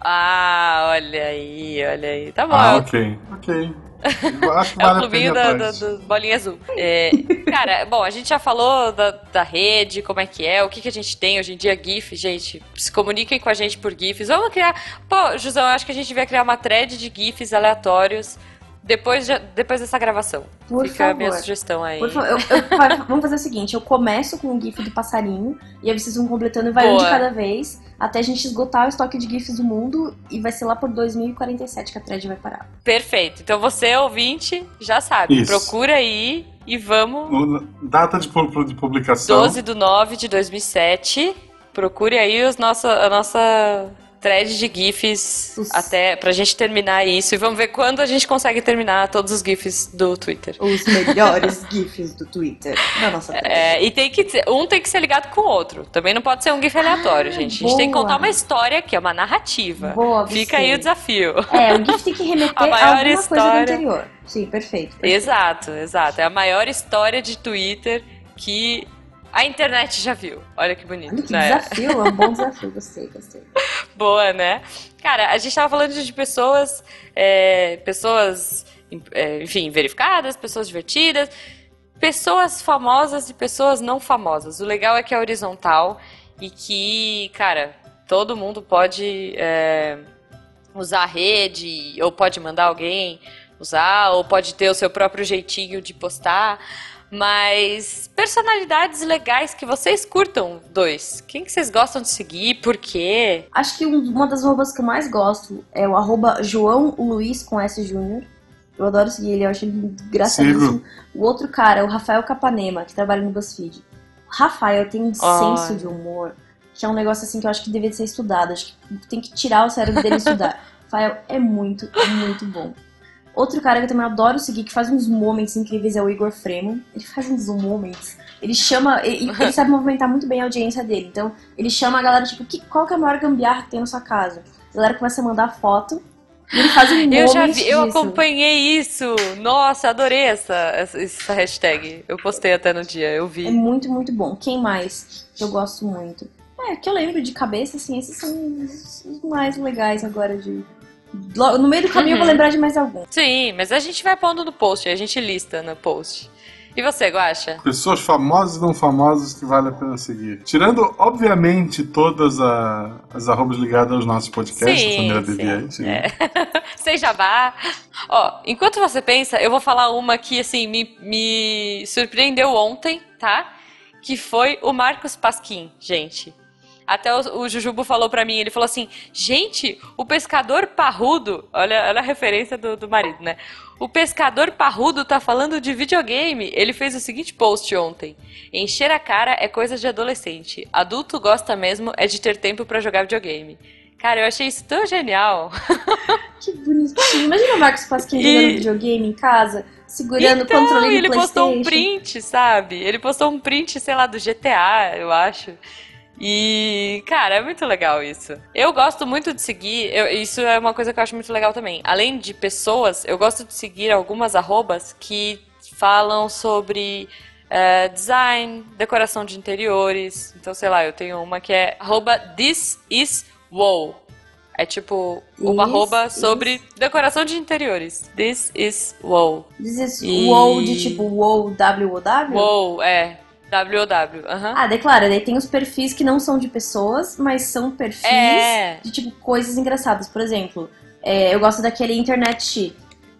Speaker 1: Ah, olha aí, olha aí. Tá bom.
Speaker 2: Ah, ok. Ok. Eu acho que
Speaker 1: É o clubinho da, da, bolinha azul. É, cara, bom, a gente já falou da, da rede, como é que é, o que, que a gente tem hoje em dia, GIF, gente. Se comuniquem com a gente por GIFs. Vamos criar. Pô, Jusão, eu acho que a gente devia criar uma thread de GIFs aleatórios depois, de- depois dessa gravação.
Speaker 3: Por
Speaker 1: Fica a
Speaker 3: favor.
Speaker 1: minha sugestão aí.
Speaker 3: Por favor, eu- eu- vamos fazer o seguinte: eu começo com o GIF do passarinho, e aí vocês vão completando e vai um de
Speaker 1: Boa.
Speaker 3: cada vez, até a gente esgotar o estoque de GIFs do mundo, e vai ser lá por 2047 que a thread vai parar.
Speaker 1: Perfeito. Então você, ouvinte, já sabe.
Speaker 2: Isso.
Speaker 1: Procura aí e vamos.
Speaker 2: O- Data de, de publicação.
Speaker 1: 12 de 9 de 2007. Procure aí os nossa, a nossa thread de GIFs
Speaker 3: Os-
Speaker 1: até pra gente terminar isso. E vamos ver quando a gente consegue terminar todos os GIFs do Twitter.
Speaker 3: Os melhores GIFs do Twitter da nossa thread.
Speaker 1: É, e tem que ter- um tem que ser ligado com o outro. Também não pode ser um GIF aleatório, gente. A gente tem que contar uma história aqui, é uma narrativa.
Speaker 3: Boa,
Speaker 1: Fica aí o desafio.
Speaker 3: É, o GIF tem que remeter
Speaker 1: A
Speaker 3: a,
Speaker 1: maior
Speaker 3: alguma coisa do
Speaker 1: história.
Speaker 3: anterior. Sim, perfeito. perfeito.
Speaker 1: Exato, exato. É a maior história de Twitter que a internet já viu. Olha que bonito.
Speaker 3: Olha que
Speaker 1: né?
Speaker 3: desafio, é um bom desafio. Gostei, gostei.
Speaker 1: Boa, né? Cara, a gente tava falando de pessoas, é, pessoas, é, enfim, verificadas, pessoas divertidas, pessoas famosas e pessoas não famosas. O legal é que é horizontal e que, cara, todo mundo pode é, usar a rede, ou pode mandar alguém usar, ou pode ter o seu próprio jeitinho de postar. Mas personalidades legais que vocês curtam, dois. Quem que vocês gostam de seguir? Por quê?
Speaker 3: Acho que um- uma das arrobas que eu mais gosto é o arroba João Luiz com S Júnior. Eu adoro seguir ele, eu acho ele engraçadíssimo. O outro cara é o Rafael Capanema, que trabalha no BuzzFeed. O Rafael tem um
Speaker 1: Olha.
Speaker 3: senso de humor, que é um negócio assim que eu acho que deveria ser estudado. Acho que tem que tirar o cérebro dele e estudar. Rafael é muito, muito bom. Outro cara que eu também adoro seguir, que faz uns moments incríveis, é o Igor Fremon. Ele faz uns moments. Ele chama. Ele, ele sabe movimentar muito bem a audiência dele. Então, ele chama a galera, tipo, que, qual que é a maior gambiarra que tem na sua casa? A galera começa a mandar foto. E ele faz um
Speaker 1: Eu já vi, eu
Speaker 3: disso.
Speaker 1: acompanhei isso. Nossa, adorei essa, essa, hashtag. Eu postei até no dia, eu
Speaker 3: É
Speaker 1: vi.
Speaker 3: muito, muito bom. Quem mais que eu gosto muito? É, que eu lembro de cabeça, assim, esses são os mais legais agora de. No meio do caminho eu vou
Speaker 1: Uhum.
Speaker 3: lembrar de mais algum.
Speaker 1: Sim, mas a gente vai pondo no post, a gente lista no post. E você, Guaxa?
Speaker 2: Pessoas famosas e não famosas que vale a pena seguir. Tirando, obviamente, todas a- as arrobas ligadas aos nossos podcasts,
Speaker 1: Sim,
Speaker 2: a Samira
Speaker 1: sim,
Speaker 2: devia aí, sim.
Speaker 1: é. Sem jabá. Ó, enquanto você pensa, eu vou falar uma que, assim, me, me surpreendeu ontem, tá? Que foi o Marcos Pasquim, gente. Até o, o Jujubo falou pra mim, ele falou assim, gente, o pescador parrudo, olha, olha a referência do, do marido, né? O pescador parrudo tá falando de videogame. Ele fez o seguinte post ontem. Encher a cara é coisa de adolescente. Adulto gosta mesmo é de ter tempo pra jogar videogame. Cara, eu achei isso tão genial.
Speaker 3: Que bonitinho. Imagina o Marcos Pasquim
Speaker 1: E-
Speaker 3: jogando videogame em casa, segurando o controle
Speaker 1: Então,
Speaker 3: do
Speaker 1: ele postou um print, sabe? Ele postou um print, sei lá, do GTA, eu acho. E, cara, é muito legal isso. Eu gosto muito de seguir, eu- isso é uma coisa que eu acho muito legal também. Além de pessoas, eu gosto de seguir algumas arrobas que falam sobre é, design, decoração de interiores. Então, sei lá, eu tenho uma que é arroba this is wow. É tipo uma
Speaker 3: This
Speaker 1: arroba
Speaker 3: is-
Speaker 1: sobre decoração de interiores. This is wow.
Speaker 3: Diz esse
Speaker 1: E-
Speaker 3: WoW de tipo WoW, W-O-W?
Speaker 1: Wow, é. WOW. Aham.
Speaker 3: Ah, declara, daí tem os perfis que não são de pessoas, mas são perfis
Speaker 1: É.
Speaker 3: de tipo coisas engraçadas. Por exemplo, é, eu gosto daquele Internet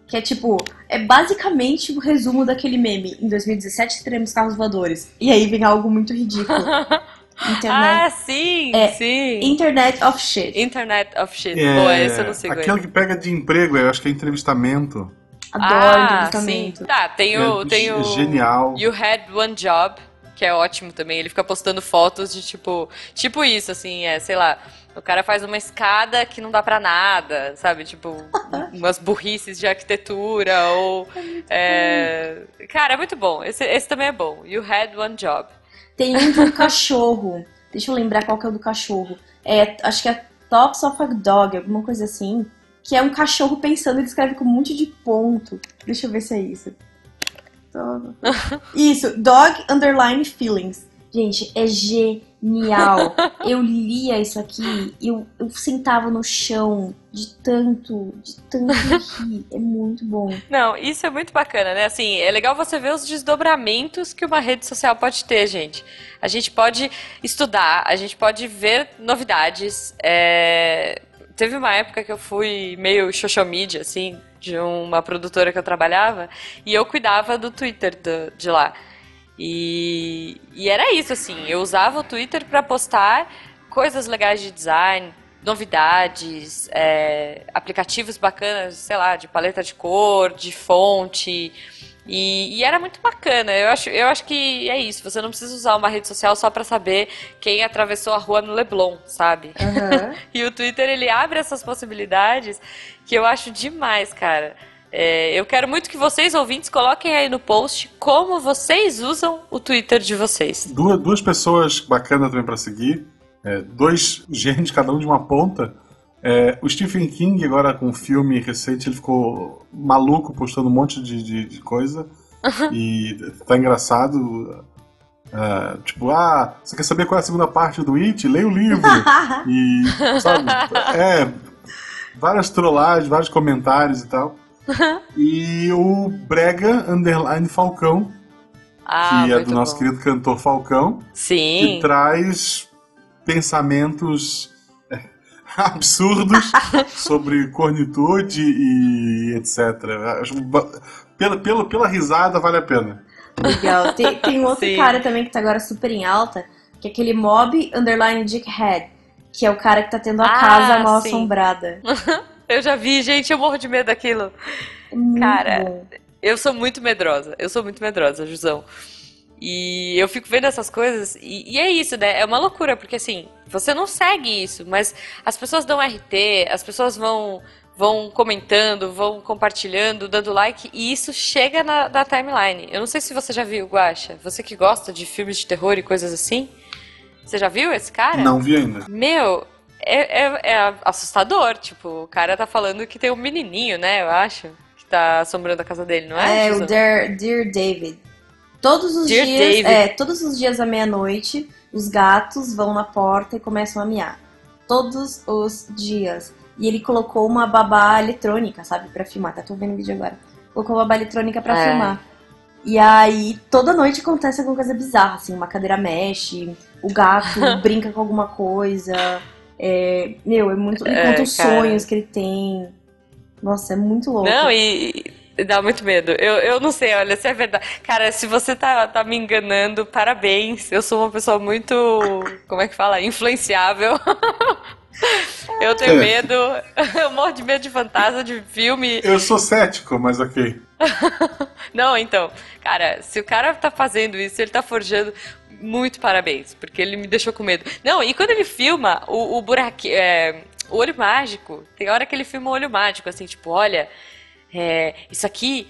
Speaker 3: que é tipo, é basicamente o resumo daquele meme. Em 2017 teremos carros voadores. E aí vem algo muito ridículo. Internet,
Speaker 1: ah, sim,
Speaker 3: É,
Speaker 1: sim.
Speaker 3: Internet of Shit.
Speaker 1: Internet of Shit.
Speaker 2: É,
Speaker 1: Boa, esse eu não sigo
Speaker 2: aquele que pega de emprego, eu acho que é entrevistamento.
Speaker 3: Adoro
Speaker 1: ah,
Speaker 3: entrevistamento.
Speaker 1: sim. Tá, tem o,
Speaker 2: é
Speaker 1: tem o
Speaker 2: genial.
Speaker 1: You Had One Job, que é ótimo também. Ele fica postando fotos de tipo, tipo isso, assim, é, sei lá, O cara faz uma escada que não dá pra nada, sabe? Tipo, umas burrices de arquitetura ou. É... Cara, é muito bom. Esse, esse também é bom. You had one job.
Speaker 3: Tem um um cachorro. Deixa eu lembrar qual que é o do cachorro. É, acho que é Thoughts of a Dog, alguma coisa assim. Que é um cachorro pensando, ele escreve com um monte de ponto. Deixa eu ver se é isso. Isso, Dog Underline Feelings. Gente, é genial. Eu lia isso aqui, eu, eu sentava no chão de tanto, de tanto rir. É muito bom.
Speaker 1: Não, isso é muito bacana, né? Assim, é legal você ver os desdobramentos que uma rede social pode ter, gente. A gente pode estudar, a gente pode ver novidades. É... Teve uma época que eu fui meio social media, assim, de uma produtora que eu trabalhava, e eu cuidava do Twitter do, de lá. E, e era isso, assim, eu usava o Twitter para postar coisas legais de design, novidades, é, aplicativos bacanas, sei lá, de paleta de cor, de fonte. E, e, era muito bacana. Eu acho, eu acho que é isso. Você não precisa usar uma rede social só para saber quem atravessou a rua no Leblon, sabe? Uhum. e o Twitter ele abre essas possibilidades que eu acho demais, cara. É, eu quero muito que vocês, ouvintes, coloquem aí no post como vocês usam o Twitter de vocês.
Speaker 2: Duas, duas pessoas bacanas também para seguir. É, dois gênios, cada um de uma ponta. É, o Stephen King, agora com um filme recente, ele ficou maluco postando um monte de, de, de coisa. e tá engraçado. É, tipo, ah, você quer saber qual é a segunda parte do It? Leia o livro. e, sabe? É, várias trollagens, vários comentários e tal. e o Brega Underline Falcão, ah, que é do nosso bom. querido cantor Falcão.
Speaker 1: Sim.
Speaker 2: Que traz pensamentos absurdos sobre cornitude e etc. Pela, pela, pela risada vale a pena.
Speaker 3: Legal. Tem, tem um outro Sim. cara também que tá agora super em alta, que é aquele mob underline dickhead, que é o cara que tá tendo a ah, casa mal sim. assombrada.
Speaker 1: Eu já vi, gente, eu morro de medo daquilo. Muito Cara, eu sou muito medrosa. Eu sou muito medrosa, Jusão. E eu fico vendo essas coisas e, e, é isso, né? É uma loucura, porque assim, você não segue isso, mas as pessoas dão RT, as pessoas vão vão comentando, vão compartilhando, dando like, e isso chega na, na timeline. Eu não sei se você já viu, Guacha. Você que gosta de filmes de terror e coisas assim. Você já viu esse cara?
Speaker 2: Não vi ainda.
Speaker 1: Meu, é, é, é, assustador. Tipo, o cara tá falando que tem um menininho, né? Eu acho. Que tá assombrando a casa dele, não é?
Speaker 3: É, o Dear, Dear David. Todos os Dear dias. David. É, todos os dias à meia-noite, os gatos vão na porta e começam a miar. Todos os dias. E ele colocou uma babá eletrônica, sabe, para filmar. Tá, tô vendo o vídeo agora. Colocou uma babá eletrônica para é. filmar. E aí, toda noite acontece alguma coisa bizarra, assim, uma cadeira mexe, o gato brinca com alguma coisa. É, meu, é muito. Ele é, os sonhos que ele tem. Nossa, é muito louco.
Speaker 1: Não, e. Dá muito medo. Eu, eu não sei, olha, se é verdade. Cara, se você tá, tá me enganando, parabéns. Eu sou uma pessoa muito. Como é que fala? Influenciável. eu tenho é. medo. Eu morro de medo de fantasma, de filme.
Speaker 2: Eu sou cético, mas ok.
Speaker 1: não, então. Cara, se o cara tá fazendo isso, ele tá forjando muito parabéns, porque ele me deixou com medo. Não, e quando ele filma o, o buraco, é, o olho mágico, tem hora que ele filma o olho mágico, assim, tipo, olha, é, isso aqui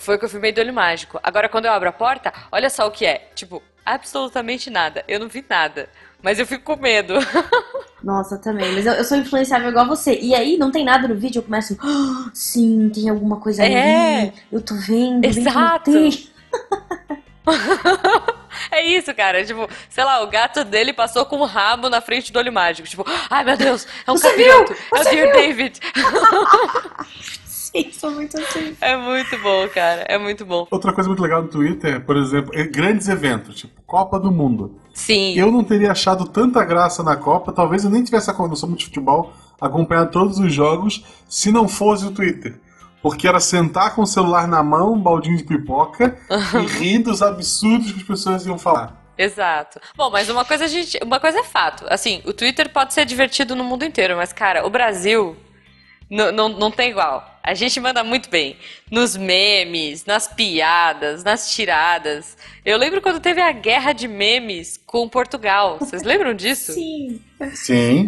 Speaker 1: foi o que eu filmei do olho mágico. Agora, quando eu abro a porta, olha só o que é. Tipo, absolutamente nada. Eu não vi nada. Mas eu fico com medo.
Speaker 3: Nossa, também. Mas eu, eu, sou influenciável igual você. E aí, não tem nada no vídeo, eu começo. Oh, sim, tem alguma coisa é. ali. Eu tô vendo.
Speaker 1: Exato. É isso, cara. Tipo, sei lá, o gato dele passou com o rabo na frente do olho mágico. Tipo, ai meu Deus, é um capiroto. É o Dear David.
Speaker 3: Sou muito assim.
Speaker 1: É muito bom, cara. É muito bom.
Speaker 2: Outra coisa muito legal no Twitter, por exemplo, é grandes eventos, tipo Copa do Mundo.
Speaker 1: Sim.
Speaker 2: Eu não teria achado tanta graça na Copa, talvez eu nem tivesse a noção de futebol, acompanhar todos os jogos, se não fosse o Twitter. Porque era sentar com o celular na mão, um baldinho de pipoca e rir dos absurdos que as pessoas iam falar.
Speaker 1: Exato. Bom, mas uma coisa, a gente, uma coisa é fato. Assim, o Twitter pode ser divertido no mundo inteiro, mas, cara, o Brasil não, não tem igual. A gente manda muito bem. Nos memes, nas piadas, nas tiradas. Eu lembro quando teve a guerra de memes com Portugal. Vocês lembram disso?
Speaker 3: Sim,
Speaker 2: Sim.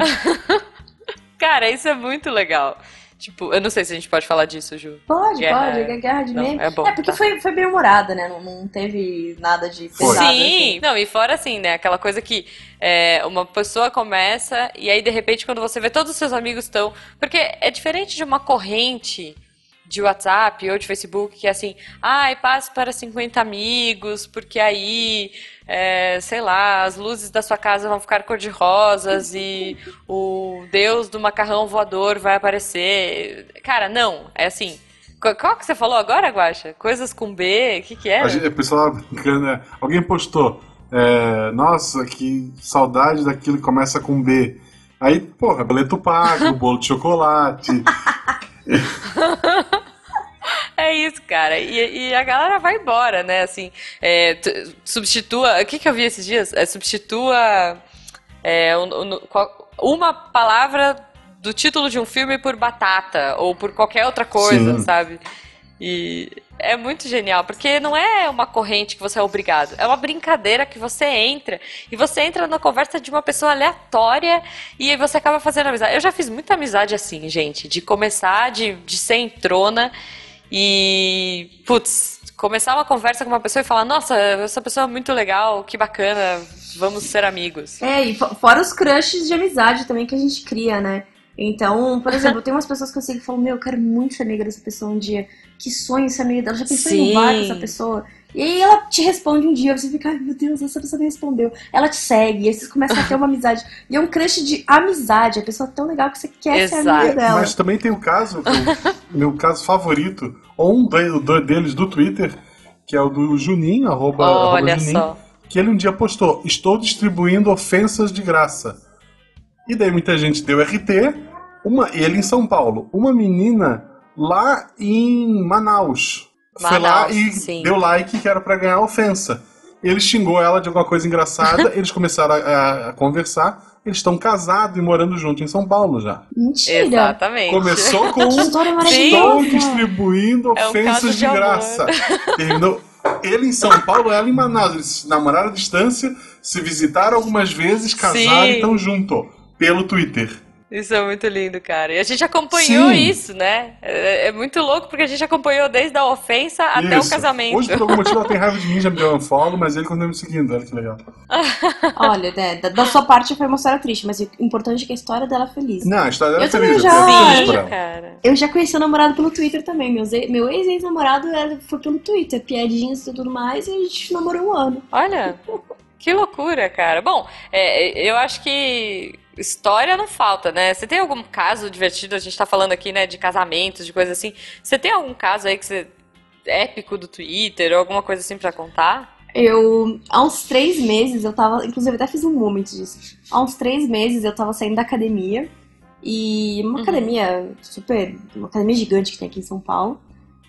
Speaker 1: Cara, isso é muito legal. Tipo, eu não sei se a gente pode falar disso, Ju.
Speaker 3: Pode,
Speaker 1: Guerra-
Speaker 3: pode, é guerra de
Speaker 1: Não,
Speaker 3: meme.
Speaker 1: é bom,
Speaker 3: porque
Speaker 1: tá.
Speaker 3: foi, foi bem humorada, né? Não, não teve nada de pesado.
Speaker 1: Sim,
Speaker 3: assim.
Speaker 1: não, e fora assim, né? Aquela coisa que é, uma pessoa começa e aí de repente quando você vê todos os seus amigos estão. Porque é diferente de uma corrente de WhatsApp ou de Facebook que é assim, ai, passe para 50 amigos, porque aí, é, sei lá, as luzes da sua casa vão ficar cor-de-rosas e o deus do macarrão voador vai aparecer. Cara, não, é assim. Qual que você falou agora, Guaxa? Coisas com B? O que que
Speaker 2: A
Speaker 1: era?
Speaker 2: gente- o pessoal brincando, né? Alguém postou. é, Nossa, que saudade daquilo que começa com B. Aí, porra, boleto pago, bolo de chocolate.
Speaker 1: É isso, cara. E, e a galera vai embora, né? Assim, é, substitua. O que, que eu vi esses dias? É, substitua é, um- um- uma palavra do título de um filme por batata ou por qualquer outra coisa,
Speaker 2: Sim.
Speaker 1: sabe? E é muito genial, porque não é uma corrente que você é obrigado, é uma brincadeira que você entra e você entra na conversa de uma pessoa aleatória e você acaba fazendo amizade. Eu já fiz muita amizade assim, gente, de começar, de, de ser entrona e, putz, começar uma conversa com uma pessoa e falar: Nossa, essa pessoa é muito legal, que bacana, vamos ser amigos.
Speaker 3: É, e fo- fora os crushes de amizade também que a gente cria, né? Então, por exemplo, tem umas pessoas que eu sei que falam, meu, eu quero muito ser amiga dessa pessoa um dia. Que sonho ser amiga dela. Já pensou em
Speaker 1: Sim.
Speaker 3: um bar com essa pessoa? E aí ela te responde um dia, você fica, ai meu Deus, essa pessoa me respondeu. Ela te segue, e aí vocês começam a ter uma amizade. E é um crush de amizade, a pessoa é tão legal que você quer ser
Speaker 1: Exato.
Speaker 3: amiga dela.
Speaker 2: Mas também tem o caso, o meu caso favorito, ou um deles do Twitter, que é o do Juninho, arroba, arroba
Speaker 1: Olha
Speaker 2: Juninho,
Speaker 1: só.
Speaker 2: que ele um dia postou: Estou distribuindo ofensas de graça. E daí muita gente deu RT, uma, ele em São Paulo. Uma menina lá em Manaus. foi lá
Speaker 1: Manaus,
Speaker 2: e
Speaker 1: sim.
Speaker 2: deu like que era pra ganhar ofensa. Ele xingou ela de alguma coisa engraçada, eles começaram a, a- a conversar. Eles estão casados e morando juntos em São Paulo já.
Speaker 3: Mentira.
Speaker 1: Exatamente.
Speaker 2: Começou com
Speaker 3: Que história
Speaker 2: Estou distribuindo
Speaker 1: É um
Speaker 2: ofensas
Speaker 1: de
Speaker 2: de,
Speaker 1: amor.
Speaker 2: graça. Terminou. Ele em São Paulo, ela em Manaus. Eles se namoraram à distância, se visitaram algumas vezes, casaram
Speaker 1: Sim.
Speaker 2: e estão junto. Pelo Twitter.
Speaker 1: Isso é muito lindo, cara. E a gente acompanhou
Speaker 2: Sim.
Speaker 1: isso, né? É, é muito louco porque a gente acompanhou desde a ofensa até o
Speaker 2: Isso.
Speaker 1: casamento.
Speaker 2: Hoje, por algum motivo, ela tem raiva de mim, já me deu um follow, mas ele continua me seguindo. Olha que legal.
Speaker 3: Olha, né, da, da sua parte foi uma história triste, mas o importante é que a história dela é feliz.
Speaker 2: Não, a história dela
Speaker 3: Eu
Speaker 2: é feliz.
Speaker 3: já-
Speaker 2: feliz
Speaker 1: Sim, cara.
Speaker 3: Eu já conheci o namorado pelo Twitter também. Meu ex-ex-namorado era- foi pelo Twitter, piadinhas e tudo mais, e a gente namorou um ano.
Speaker 1: Olha, que loucura, cara. Bom, é, eu acho que história não falta, né? Você tem algum caso divertido? A gente tá falando aqui, né, de casamentos, de coisa assim. Você tem algum caso aí que você épico do Twitter ou alguma coisa assim pra contar?
Speaker 3: Eu, há uns três meses, eu tava. Inclusive, até fiz um moment disso. Há uns três meses eu tava saindo da academia. E uma
Speaker 1: Uhum.
Speaker 3: academia super. Uma academia gigante que tem aqui em São Paulo.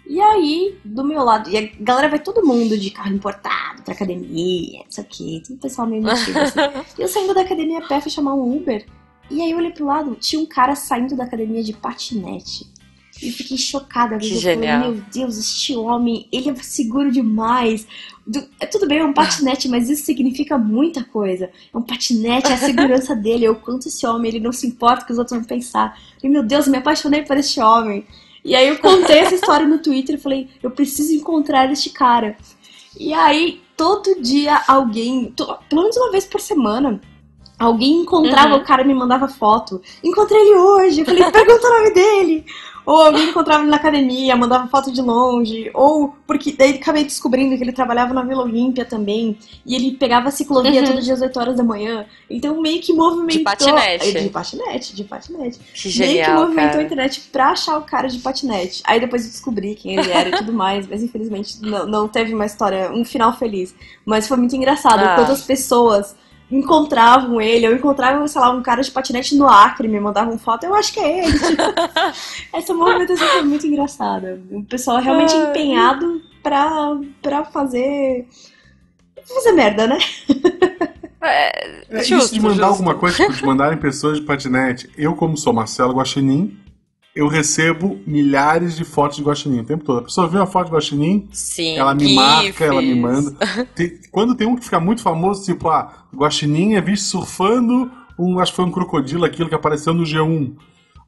Speaker 3: E aí, do meu lado, e a galera vai todo mundo de carro importado pra academia, isso aqui, tudo pessoal meio metido assim. E eu saindo da academia a pé, fui chamar um Uber. E aí eu olhei pro lado, tinha um cara saindo da academia de patinete. E eu fiquei chocada.
Speaker 1: Que
Speaker 3: eu
Speaker 1: genial.
Speaker 3: Falei, Meu Deus, este homem, ele é seguro demais. Du- é tudo bem, é um patinete, mas isso significa muita coisa. É um patinete, é a segurança dele, é o quanto esse homem, ele não se importa que os outros vão pensar. E, meu Deus, me apaixonei por este homem. E aí eu contei essa história no Twitter e falei, eu preciso encontrar este cara. E aí, todo dia alguém, to- pelo menos uma vez por semana, alguém encontrava
Speaker 1: Uhum.
Speaker 3: o cara e me mandava foto. Encontrei ele hoje. Eu falei, pergunta o nome dele. Ou alguém encontrava ele na academia, mandava foto de longe. Ou, porque daí acabei descobrindo que ele trabalhava na Vila Olímpia também. E ele pegava a ciclovia
Speaker 1: Uhum.
Speaker 3: todo dia às 8 horas da manhã. Então meio que movimentou.
Speaker 1: De patinete.
Speaker 3: De patinete, de patinete.
Speaker 1: Que
Speaker 3: meio que
Speaker 1: genial,
Speaker 3: movimentou a
Speaker 1: cara.
Speaker 3: internet pra achar o cara de patinete. Aí depois eu descobri quem ele era e tudo mais, mas infelizmente não, não teve uma história, um final feliz. Mas foi muito engraçado
Speaker 1: Ah.
Speaker 3: quando as pessoas encontravam ele, ou encontravam, sei lá, um cara de patinete no Acre, me mandavam foto, eu acho que é ele. Tipo, essa movimentação foi muito engraçada. O pessoal realmente
Speaker 1: Ai.
Speaker 3: empenhado pra, pra fazer. fazer merda, né?
Speaker 1: É,
Speaker 2: É,
Speaker 1: justo,
Speaker 2: isso de mandar
Speaker 1: justo.
Speaker 2: alguma coisa, tipo, de mandarem pessoas de patinete. Eu, como sou Marcelo Guaxinim, eu recebo milhares de fotos de Guaxinim o tempo todo. A pessoa vê uma foto de Guaxinim,
Speaker 1: Sim,
Speaker 2: ela me
Speaker 1: gifs.
Speaker 2: marca, ela me manda. Tem- quando tem um que fica muito famoso, tipo, ah, Guaxinim é visto surfando um, acho que foi um crocodilo aquilo que apareceu no G1.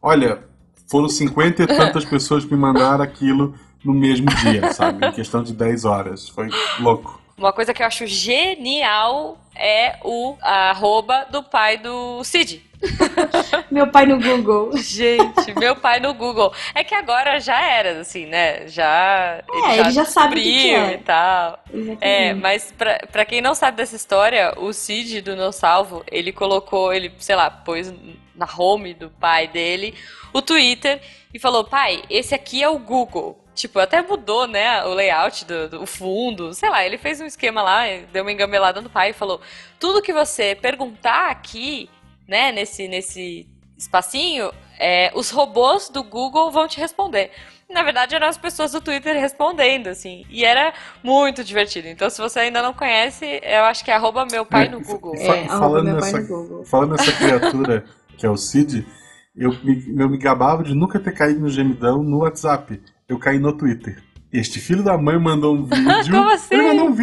Speaker 2: Olha, foram cinquenta e tantas pessoas que me mandaram aquilo no mesmo dia, sabe? Em questão de 10 horas. Foi louco.
Speaker 1: Uma coisa que eu acho genial é o arroba do pai do Cid.
Speaker 3: meu pai no Google.
Speaker 1: Gente, meu pai no Google. É que agora já era, assim, né? Já.
Speaker 3: Ele é, já, ele já sabe o que, que é.
Speaker 1: e tal. É, mas pra, pra quem não sabe dessa história, o Cid do No Salvo, ele colocou, ele, sei lá, pôs na home do pai dele o Twitter e falou: pai, esse aqui é o Google. Tipo, até mudou, né, o layout do, do fundo. Sei lá, ele fez um esquema lá, deu uma engambelada no pai e falou: tudo que você perguntar aqui, né, nesse, nesse espacinho, é, os robôs do Google vão te responder. Na verdade, eram as pessoas do Twitter respondendo, assim. E era muito divertido. Então, se você ainda não conhece, eu acho que é arroba meu pai é, no Google.
Speaker 3: É, falando, nessa, Google.
Speaker 2: falando nessa criatura que é o Cid, eu me, eu me gabava de nunca ter caído no gemidão no WhatsApp. Eu caí no Twitter. Este filho da mãe mandou um vídeo.
Speaker 1: Como assim?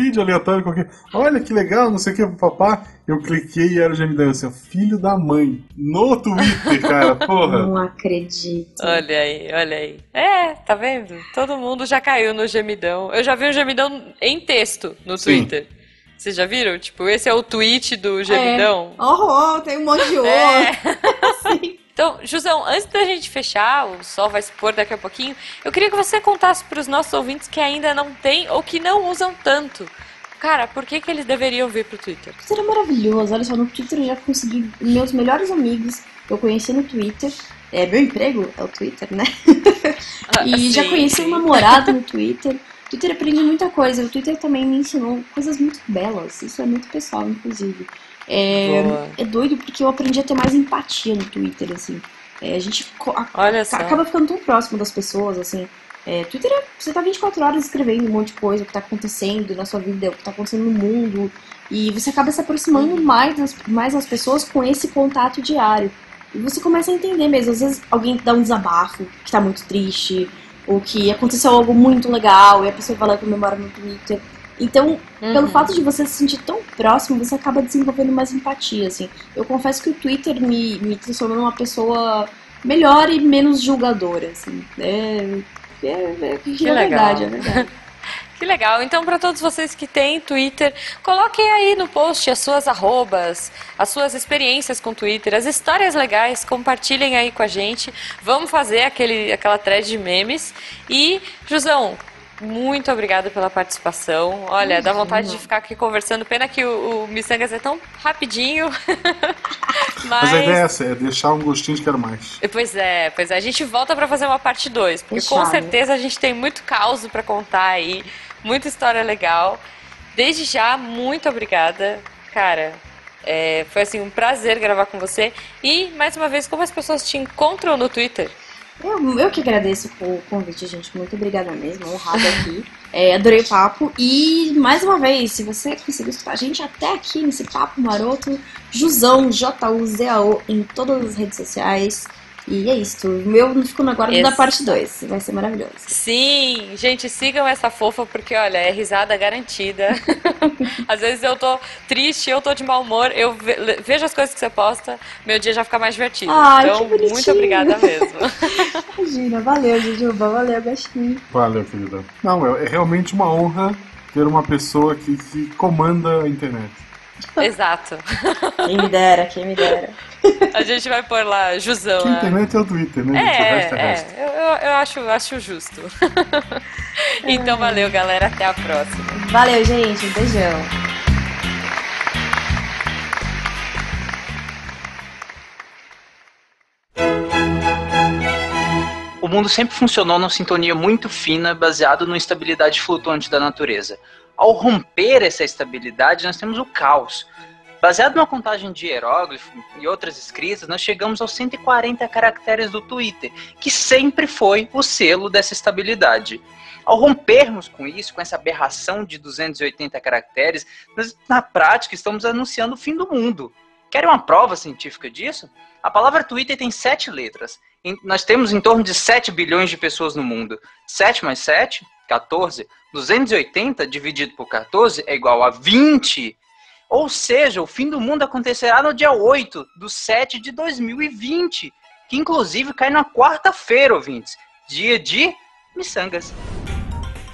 Speaker 2: Vídeo aleatório qualquer. Olha que legal, não sei o que, papá. Eu cliquei e era o gemidão. Assim, filho da mãe. No Twitter, cara, porra.
Speaker 3: Não acredito.
Speaker 1: Olha aí, olha aí. É, tá vendo? Todo mundo já caiu no gemidão. Eu já vi um gemidão em texto no Sim. Twitter. Vocês já viram? Tipo, esse é o tweet do gemidão.
Speaker 3: É. Oh, oh, tem um monte de ouro. É.
Speaker 1: Sim. Então, Jusão, antes da gente fechar, o sol vai se pôr daqui a pouquinho, eu queria que você contasse para os nossos ouvintes que ainda não têm ou que não usam tanto. Cara, por que, que eles deveriam vir pro Twitter?
Speaker 3: O Twitter é maravilhoso. Olha só, no Twitter eu já consegui meus melhores amigos que eu conheci no Twitter. É, meu emprego é o Twitter, né? e ah, já conheci um namorado no Twitter. Twitter aprendi muita coisa. O Twitter também me ensinou coisas muito belas. Isso é muito pessoal, inclusive. É, é doido porque eu aprendi a ter mais empatia no Twitter, assim. É, a gente a, acaba ficando tão próximo das pessoas, assim. É, Twitter é, você tá 24 horas escrevendo um monte de coisa, o que tá acontecendo na sua vida, o que tá acontecendo no mundo. E você acaba se aproximando uhum. mais das, mais das pessoas com esse contato diário. E você começa a entender mesmo. Às vezes alguém dá um desabafo, que tá muito triste, ou que aconteceu algo muito legal, e a pessoa vai lá e comemora no Twitter. Então, uhum. pelo fato de você se sentir tão próximo, você acaba desenvolvendo mais empatia, assim. Eu confesso que o Twitter me, me transformou numa pessoa melhor e menos julgadora, assim. É, é, é,
Speaker 1: que
Speaker 3: é verdade, é verdade.
Speaker 1: Que legal. Então, para todos vocês que têm Twitter, coloquem aí no post as suas arrobas, as suas experiências com Twitter, as histórias legais, compartilhem aí com a gente. Vamos fazer aquele, aquela thread de memes. E, Jusão, muito obrigada pela participação. Olha, Imagina. dá vontade de ficar aqui conversando. Pena que o, o Missangas é tão rapidinho.
Speaker 2: Mas... Mas... a ideia é essa, é deixar um gostinho de quero mais.
Speaker 1: Pois é, pois é. A gente volta para fazer uma parte 2. Porque com certeza a gente tem muito caos para contar aí. Muita história legal. Desde já, muito obrigada. Cara, é, foi assim um prazer gravar com você. E, mais uma vez, como as pessoas te encontram no Twitter?
Speaker 3: Eu, eu que agradeço o convite, gente. Muito obrigada mesmo. Honrada aqui. É, adorei o papo. E, mais uma vez, se você conseguiu escutar a gente até aqui nesse papo maroto, Juzão, J-U-Z-A-O, em todas as redes sociais. E é isso. O meu ficou no aguardo Esse... da parte 2. Vai ser maravilhoso.
Speaker 1: Sim, gente, sigam essa fofa, porque olha, é risada garantida. Às vezes eu tô triste, eu tô de mau humor, eu vejo as coisas que você posta, meu dia já fica mais divertido.
Speaker 3: Ai,
Speaker 1: então, muito obrigada mesmo.
Speaker 3: Imagina, valeu, Jujuba, valeu, Gastinho.
Speaker 2: Valeu, querida. Não, é realmente uma honra ter uma pessoa que, que comanda a internet.
Speaker 1: Exato.
Speaker 3: Quem me dera, quem me dera.
Speaker 1: A gente vai pôr lá, Jusão.
Speaker 2: Que internet é o Twitter, né?
Speaker 1: É, é, eu, eu, acho, acho justo. então valeu, galera. Até a próxima.
Speaker 3: Valeu, gente. Um beijão.
Speaker 4: O mundo sempre funcionou numa sintonia muito fina, baseado na estabilidade flutuante da natureza. Ao romper essa estabilidade, nós temos o caos Baseado numa contagem de hieróglifo e outras escritas, nós chegamos aos 140 caracteres do Twitter, que sempre foi o selo dessa estabilidade. Ao rompermos com isso, com essa aberração de 280 caracteres, nós, na prática estamos anunciando o fim do mundo. Querem uma prova científica disso? A palavra Twitter tem sete letras. Nós temos em torno de 7 bilhões de pessoas no mundo. 7 mais 7, 14. 280 dividido por 14 é igual a 20 Ou seja, o fim do mundo acontecerá no dia 8 do 7 de 2020, que inclusive cai na quarta-feira, ouvintes, dia de miçangas.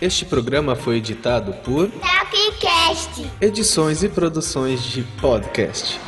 Speaker 5: Este programa foi editado por
Speaker 6: Talkcast.
Speaker 5: Edições e Produções de Podcast.